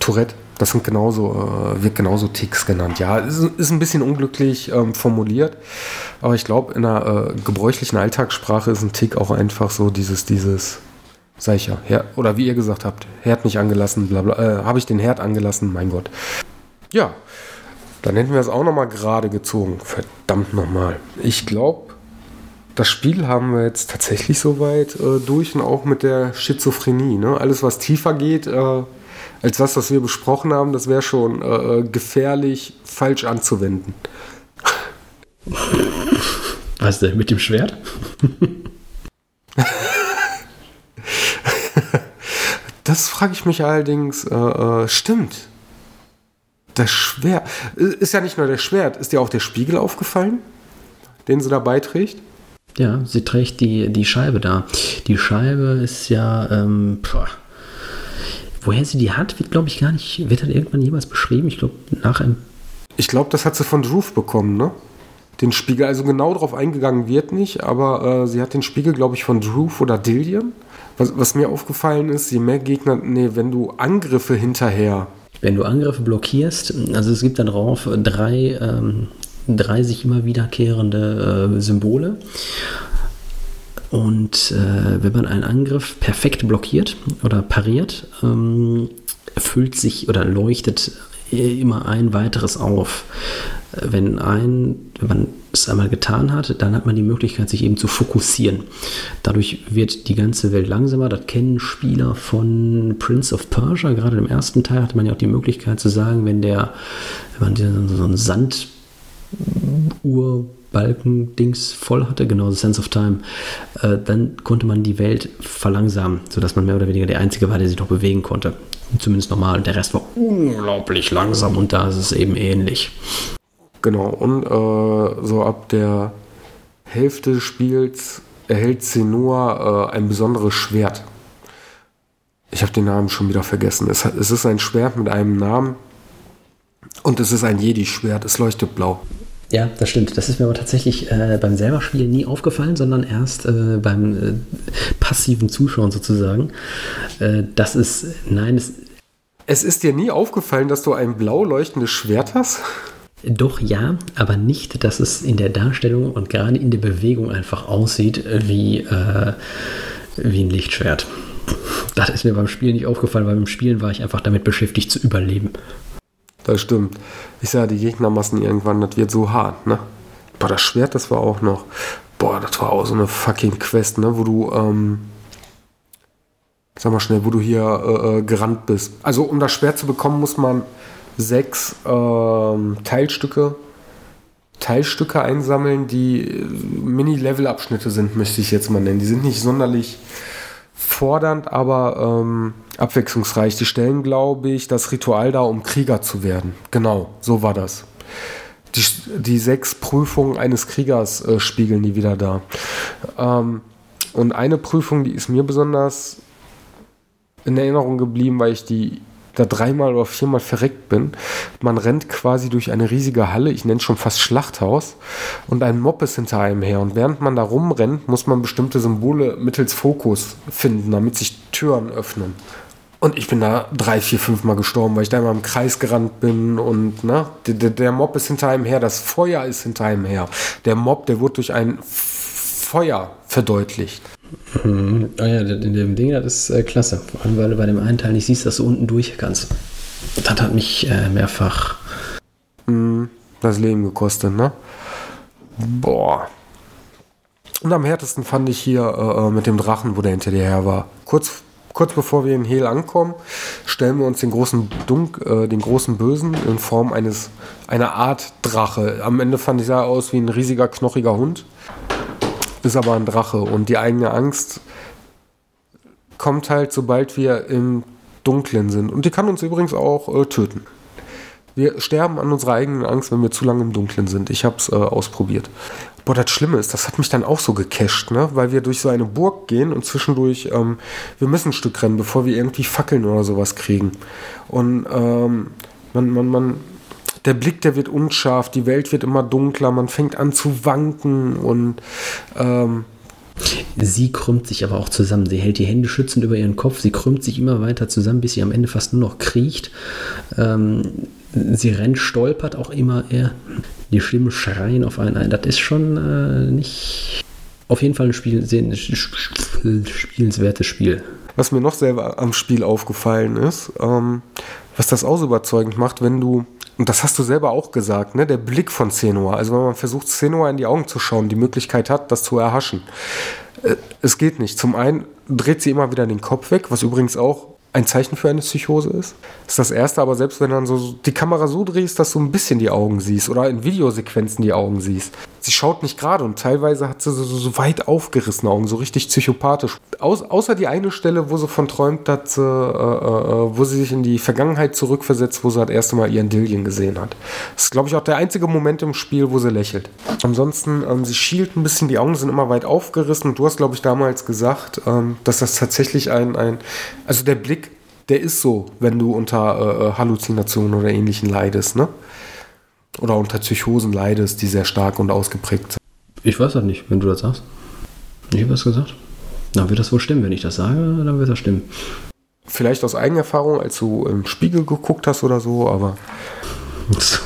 Tourette, das sind genauso, äh, wird genauso Ticks genannt. Ja, ist, ist ein bisschen unglücklich ähm, formuliert, aber ich glaube, in einer äh, gebräuchlichen Alltagssprache ist ein Tick auch einfach so dieses, dieses, sag ich ja, Her oder wie ihr gesagt habt, Herd nicht angelassen, bla bla, äh, habe ich den Herd angelassen, mein Gott. Ja, dann hätten wir es auch nochmal gerade gezogen. Verdammt nochmal. Ich glaube, das Spiel haben wir jetzt tatsächlich soweit äh, durch und auch mit der Schizophrenie. Ne? Alles, was tiefer geht, äh, als das, was wir besprochen haben, das wäre schon äh, gefährlich falsch anzuwenden. Was denn mit dem Schwert? Das frage ich mich allerdings, äh, äh, stimmt. Das Schwert. Ist ja nicht nur der Schwert, ist dir auch der Spiegel aufgefallen, den sie dabei trägt? Ja, sie trägt die, die Scheibe da. Die Scheibe ist ja, ähm. Woher sie die hat, wird glaube ich gar nicht, wird dann irgendwann jemals beschrieben. Ich glaube, nach einem Ich glaube, das hat sie von Droove bekommen, ne? den Spiegel, also genau darauf eingegangen wird nicht, aber äh, sie hat den Spiegel, glaube ich, von Druth oder Dillian. Was, was, mir aufgefallen ist, je mehr Gegner, nee, wenn du Angriffe hinterher. Wenn du Angriffe blockierst, also es gibt da drauf drei, ähm, drei sich immer wiederkehrende äh, Symbole. Und äh, wenn man einen Angriff perfekt blockiert oder pariert, ähm, füllt sich oder leuchtet immer ein weiteres auf. Wenn, ein, wenn man es einmal getan hat, dann hat man die Möglichkeit, sich eben zu fokussieren. Dadurch wird die ganze Welt langsamer. Das kennen Spieler von Prince of Persia. Gerade im ersten Teil hatte man ja auch die Möglichkeit zu sagen, wenn der, wenn man so einen Sanduhrbalken-Dings voll hatte, genau, The Sense of Time, äh, dann konnte man die Welt verlangsamen, sodass man mehr oder weniger der Einzige war, der sich noch bewegen konnte. Zumindest normal. Und der Rest war unglaublich langsam und da ist es eben ähnlich. Genau, und äh, so ab der Hälfte des Spiels erhält Senua äh, ein besonderes Schwert. Ich habe den Namen schon wieder vergessen. Es, es ist ein Schwert mit einem Namen und es ist ein Jedi-Schwert. Es leuchtet blau. Ja, das stimmt. Das ist mir aber tatsächlich äh, beim selber Spielen nie aufgefallen, sondern erst äh, beim äh, passiven Zuschauen sozusagen. Äh, das ist, nein, es. Es ist dir nie aufgefallen, dass du ein blau leuchtendes Schwert hast? Doch ja, aber nicht, dass es in der Darstellung und gerade in der Bewegung einfach aussieht wie, äh, wie ein Lichtschwert. Das ist mir beim Spielen nicht aufgefallen, weil beim Spielen war ich einfach damit beschäftigt zu überleben. Das stimmt. Ich sah die Gegnermassen irgendwann, das wird so hart, ne? Boah, das Schwert, das war auch noch. Boah, das war auch so eine fucking Quest, ne? Wo du, ähm, sag mal schnell, wo du hier äh, äh gerannt bist. Also, um das Schwert zu bekommen, muss man sechs ähm, Teilstücke, Teilstücke einsammeln, die äh, Mini-Level-Abschnitte sind, möchte ich jetzt mal nennen. Die sind nicht sonderlich fordernd, aber ähm, abwechslungsreich. Die stellen, glaube ich, das Ritual da, um Krieger zu werden. Genau, so war das. Die, die sechs Prüfungen eines Kriegers äh, spiegeln die wieder da. Ähm, und eine Prüfung, die ist mir besonders in Erinnerung geblieben, weil ich die da dreimal oder viermal verreckt bin. Man rennt quasi durch eine riesige Halle, ich nenne es schon fast Schlachthaus, und ein Mob ist hinter einem her. Und während man da rumrennt, muss man bestimmte Symbole mittels Fokus finden, damit sich Türen öffnen. Und ich bin da drei, vier, fünf Mal gestorben, weil ich da immer im Kreis gerannt bin und ne, der, der Mob ist hinter einem her, das Feuer ist hinter einem her. Der Mob, der wurde durch ein Feuer verdeutlicht. Mhm. Oh ja, in dem Ding, das ist äh, klasse. Vor allem, weil du bei dem einen Teil nicht siehst, dass du unten durch kannst. Das hat mich äh, mehrfach mhm. das Leben gekostet, ne? Boah. Und am härtesten fand ich hier äh, äh, mit dem Drachen, wo der hinter dir her war. Kurz, kurz bevor wir in Hel ankommen, stellen wir uns den großen Dunk, äh, den großen Bösen in Form eines einer Art Drache. Am Ende fand ich sah aus wie ein riesiger knochiger Hund ist aber ein Drache und die eigene Angst kommt halt, sobald wir im Dunklen sind. Und die kann uns übrigens auch äh, töten. Wir sterben an unserer eigenen Angst, wenn wir zu lange im Dunkeln sind. Ich habe es äh, ausprobiert. Boah, das Schlimme ist, das hat mich dann auch so gecasht, ne? Weil wir durch so eine Burg gehen und zwischendurch, ähm, wir müssen ein Stück rennen, bevor wir irgendwie Fackeln oder sowas kriegen. Und ähm, man, man, man der Blick, der wird unscharf, die Welt wird immer dunkler, man fängt an zu wanken und ähm, Sie krümmt sich aber auch zusammen. Sie hält die Hände schützend über ihren Kopf. Sie krümmt sich immer weiter zusammen, bis sie am Ende fast nur noch kriecht. Ähm, sie rennt, stolpert auch immer eher. Die Stimmen schreien auf einen ein. Das ist schon äh, nicht. Auf jeden Fall ein Spiel, ein spielenswertes Spiel. Was mir noch selber am Spiel aufgefallen ist, ähm, was das auch so überzeugend macht, wenn du und das hast du selber auch gesagt, ne? der Blick von Senua. Also wenn man versucht, Senua in die Augen zu schauen, die Möglichkeit hat, das zu erhaschen. Äh, es geht nicht. Zum einen dreht sie immer wieder den Kopf weg, was übrigens auch ein Zeichen für eine Psychose ist. Das ist das Erste, aber selbst wenn dann so die Kamera so drehst, dass du ein bisschen die Augen siehst oder in Videosequenzen die Augen siehst. Sie schaut nicht gerade und teilweise hat sie so, so, weit aufgerissene Augen, so richtig psychopathisch. Aus, außer die eine Stelle, wo sie von träumt, dass, äh, äh, äh, wo sie sich in die Vergangenheit zurückversetzt, wo sie das erste Mal ihren Dillian gesehen hat. Das ist, glaube ich, auch der einzige Moment im Spiel, wo sie lächelt. Ansonsten, ähm, sie schielt ein bisschen, die Augen sind immer weit aufgerissen. Du hast, glaube ich, damals gesagt, ähm, dass das tatsächlich ein, ein, also der Blick der ist so, wenn du unter äh, äh, Halluzinationen oder ähnlichen leidest, ne? Oder unter Psychosen leidest, die sehr stark und ausgeprägt sind. Ich weiß das nicht, wenn du das sagst. Ich habe was gesagt. Dann wird das wohl stimmen. Wenn ich das sage, dann wird das stimmen. Vielleicht aus Eigenerfahrung, als du im Spiegel geguckt hast oder so, aber. Als,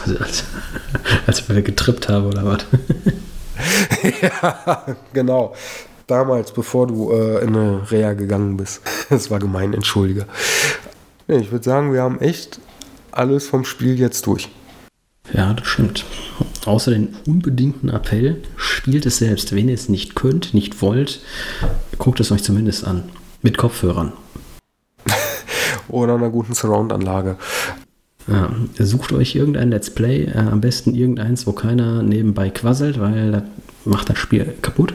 als ich mal getrippt habe oder was. ja, genau. Damals, bevor du äh, in eine Reha gegangen bist. Das war gemein, entschuldige. Ich würde sagen, wir haben echt alles vom Spiel jetzt durch. Ja, das stimmt. Außer den unbedingten Appell, spielt es selbst. Wenn ihr es nicht könnt, nicht wollt, guckt es euch zumindest an. Mit Kopfhörern. Oder einer guten Surround-Anlage. Ja, sucht euch irgendein Let's Play, äh, am besten irgendeins, wo keiner nebenbei quasselt, weil das macht das Spiel kaputt.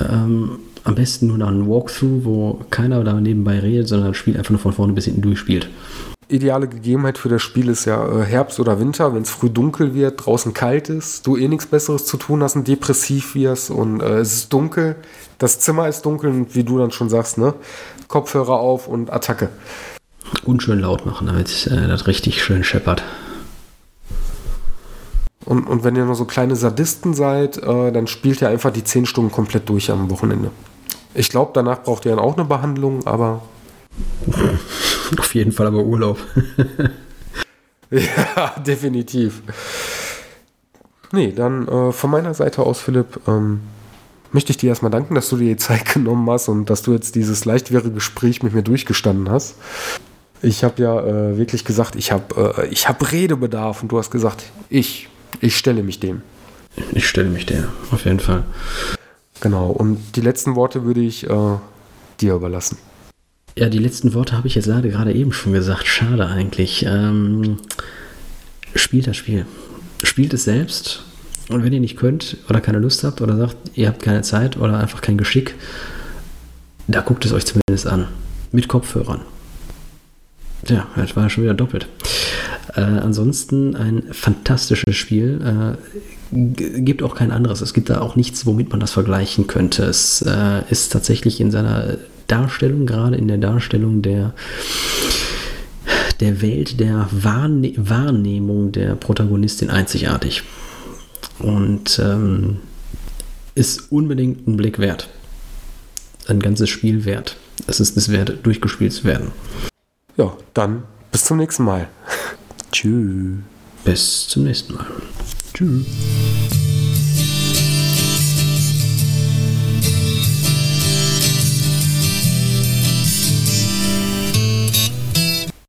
Ähm, am besten nur einen Walkthrough, wo keiner da nebenbei redet, sondern das Spiel einfach nur von vorne bis hinten durchspielt. Ideale Gegebenheit für das Spiel ist ja äh, Herbst oder Winter, wenn es früh dunkel wird, draußen kalt ist, du eh nichts Besseres zu tun hast und depressiv wirst und äh, es ist dunkel, das Zimmer ist dunkel und wie du dann schon sagst, ne? Kopfhörer auf und Attacke. Unschön laut machen, damit äh, das richtig schön scheppert. Und, und wenn ihr nur so kleine Sadisten seid, äh, dann spielt ihr einfach die 10 Stunden komplett durch am Wochenende. Ich glaube, danach braucht ihr dann auch eine Behandlung, aber. Auf jeden Fall aber Urlaub. ja, definitiv. Nee, dann äh, von meiner Seite aus, Philipp, ähm, möchte ich dir erstmal danken, dass du dir die Zeit genommen hast und dass du jetzt dieses leichtwere Gespräch mit mir durchgestanden hast. Ich habe ja äh, wirklich gesagt, ich habe äh, hab Redebedarf und du hast gesagt, ich, ich stelle mich dem. Ich stelle mich dem, auf jeden Fall. Genau, und die letzten Worte würde ich äh, dir überlassen. Ja, die letzten Worte habe ich jetzt leider gerade eben schon gesagt. Schade eigentlich. Ähm, spielt das Spiel. Spielt es selbst. Und wenn ihr nicht könnt oder keine Lust habt oder sagt, ihr habt keine Zeit oder einfach kein Geschick, da guckt es euch zumindest an. Mit Kopfhörern. Ja, das war ja schon wieder doppelt. Äh, ansonsten ein fantastisches Spiel. Äh, gibt auch kein anderes. Es gibt da auch nichts, womit man das vergleichen könnte. Es äh, ist tatsächlich in seiner Darstellung, gerade in der Darstellung der, der Welt, der Wahrne Wahrnehmung der Protagonistin einzigartig. Und ähm, ist unbedingt ein Blick wert. Ein ganzes Spiel wert. Es ist es wert, durchgespielt zu werden. Ja, dann bis zum nächsten Mal. Tschüss. Bis zum nächsten Mal. Tschüss.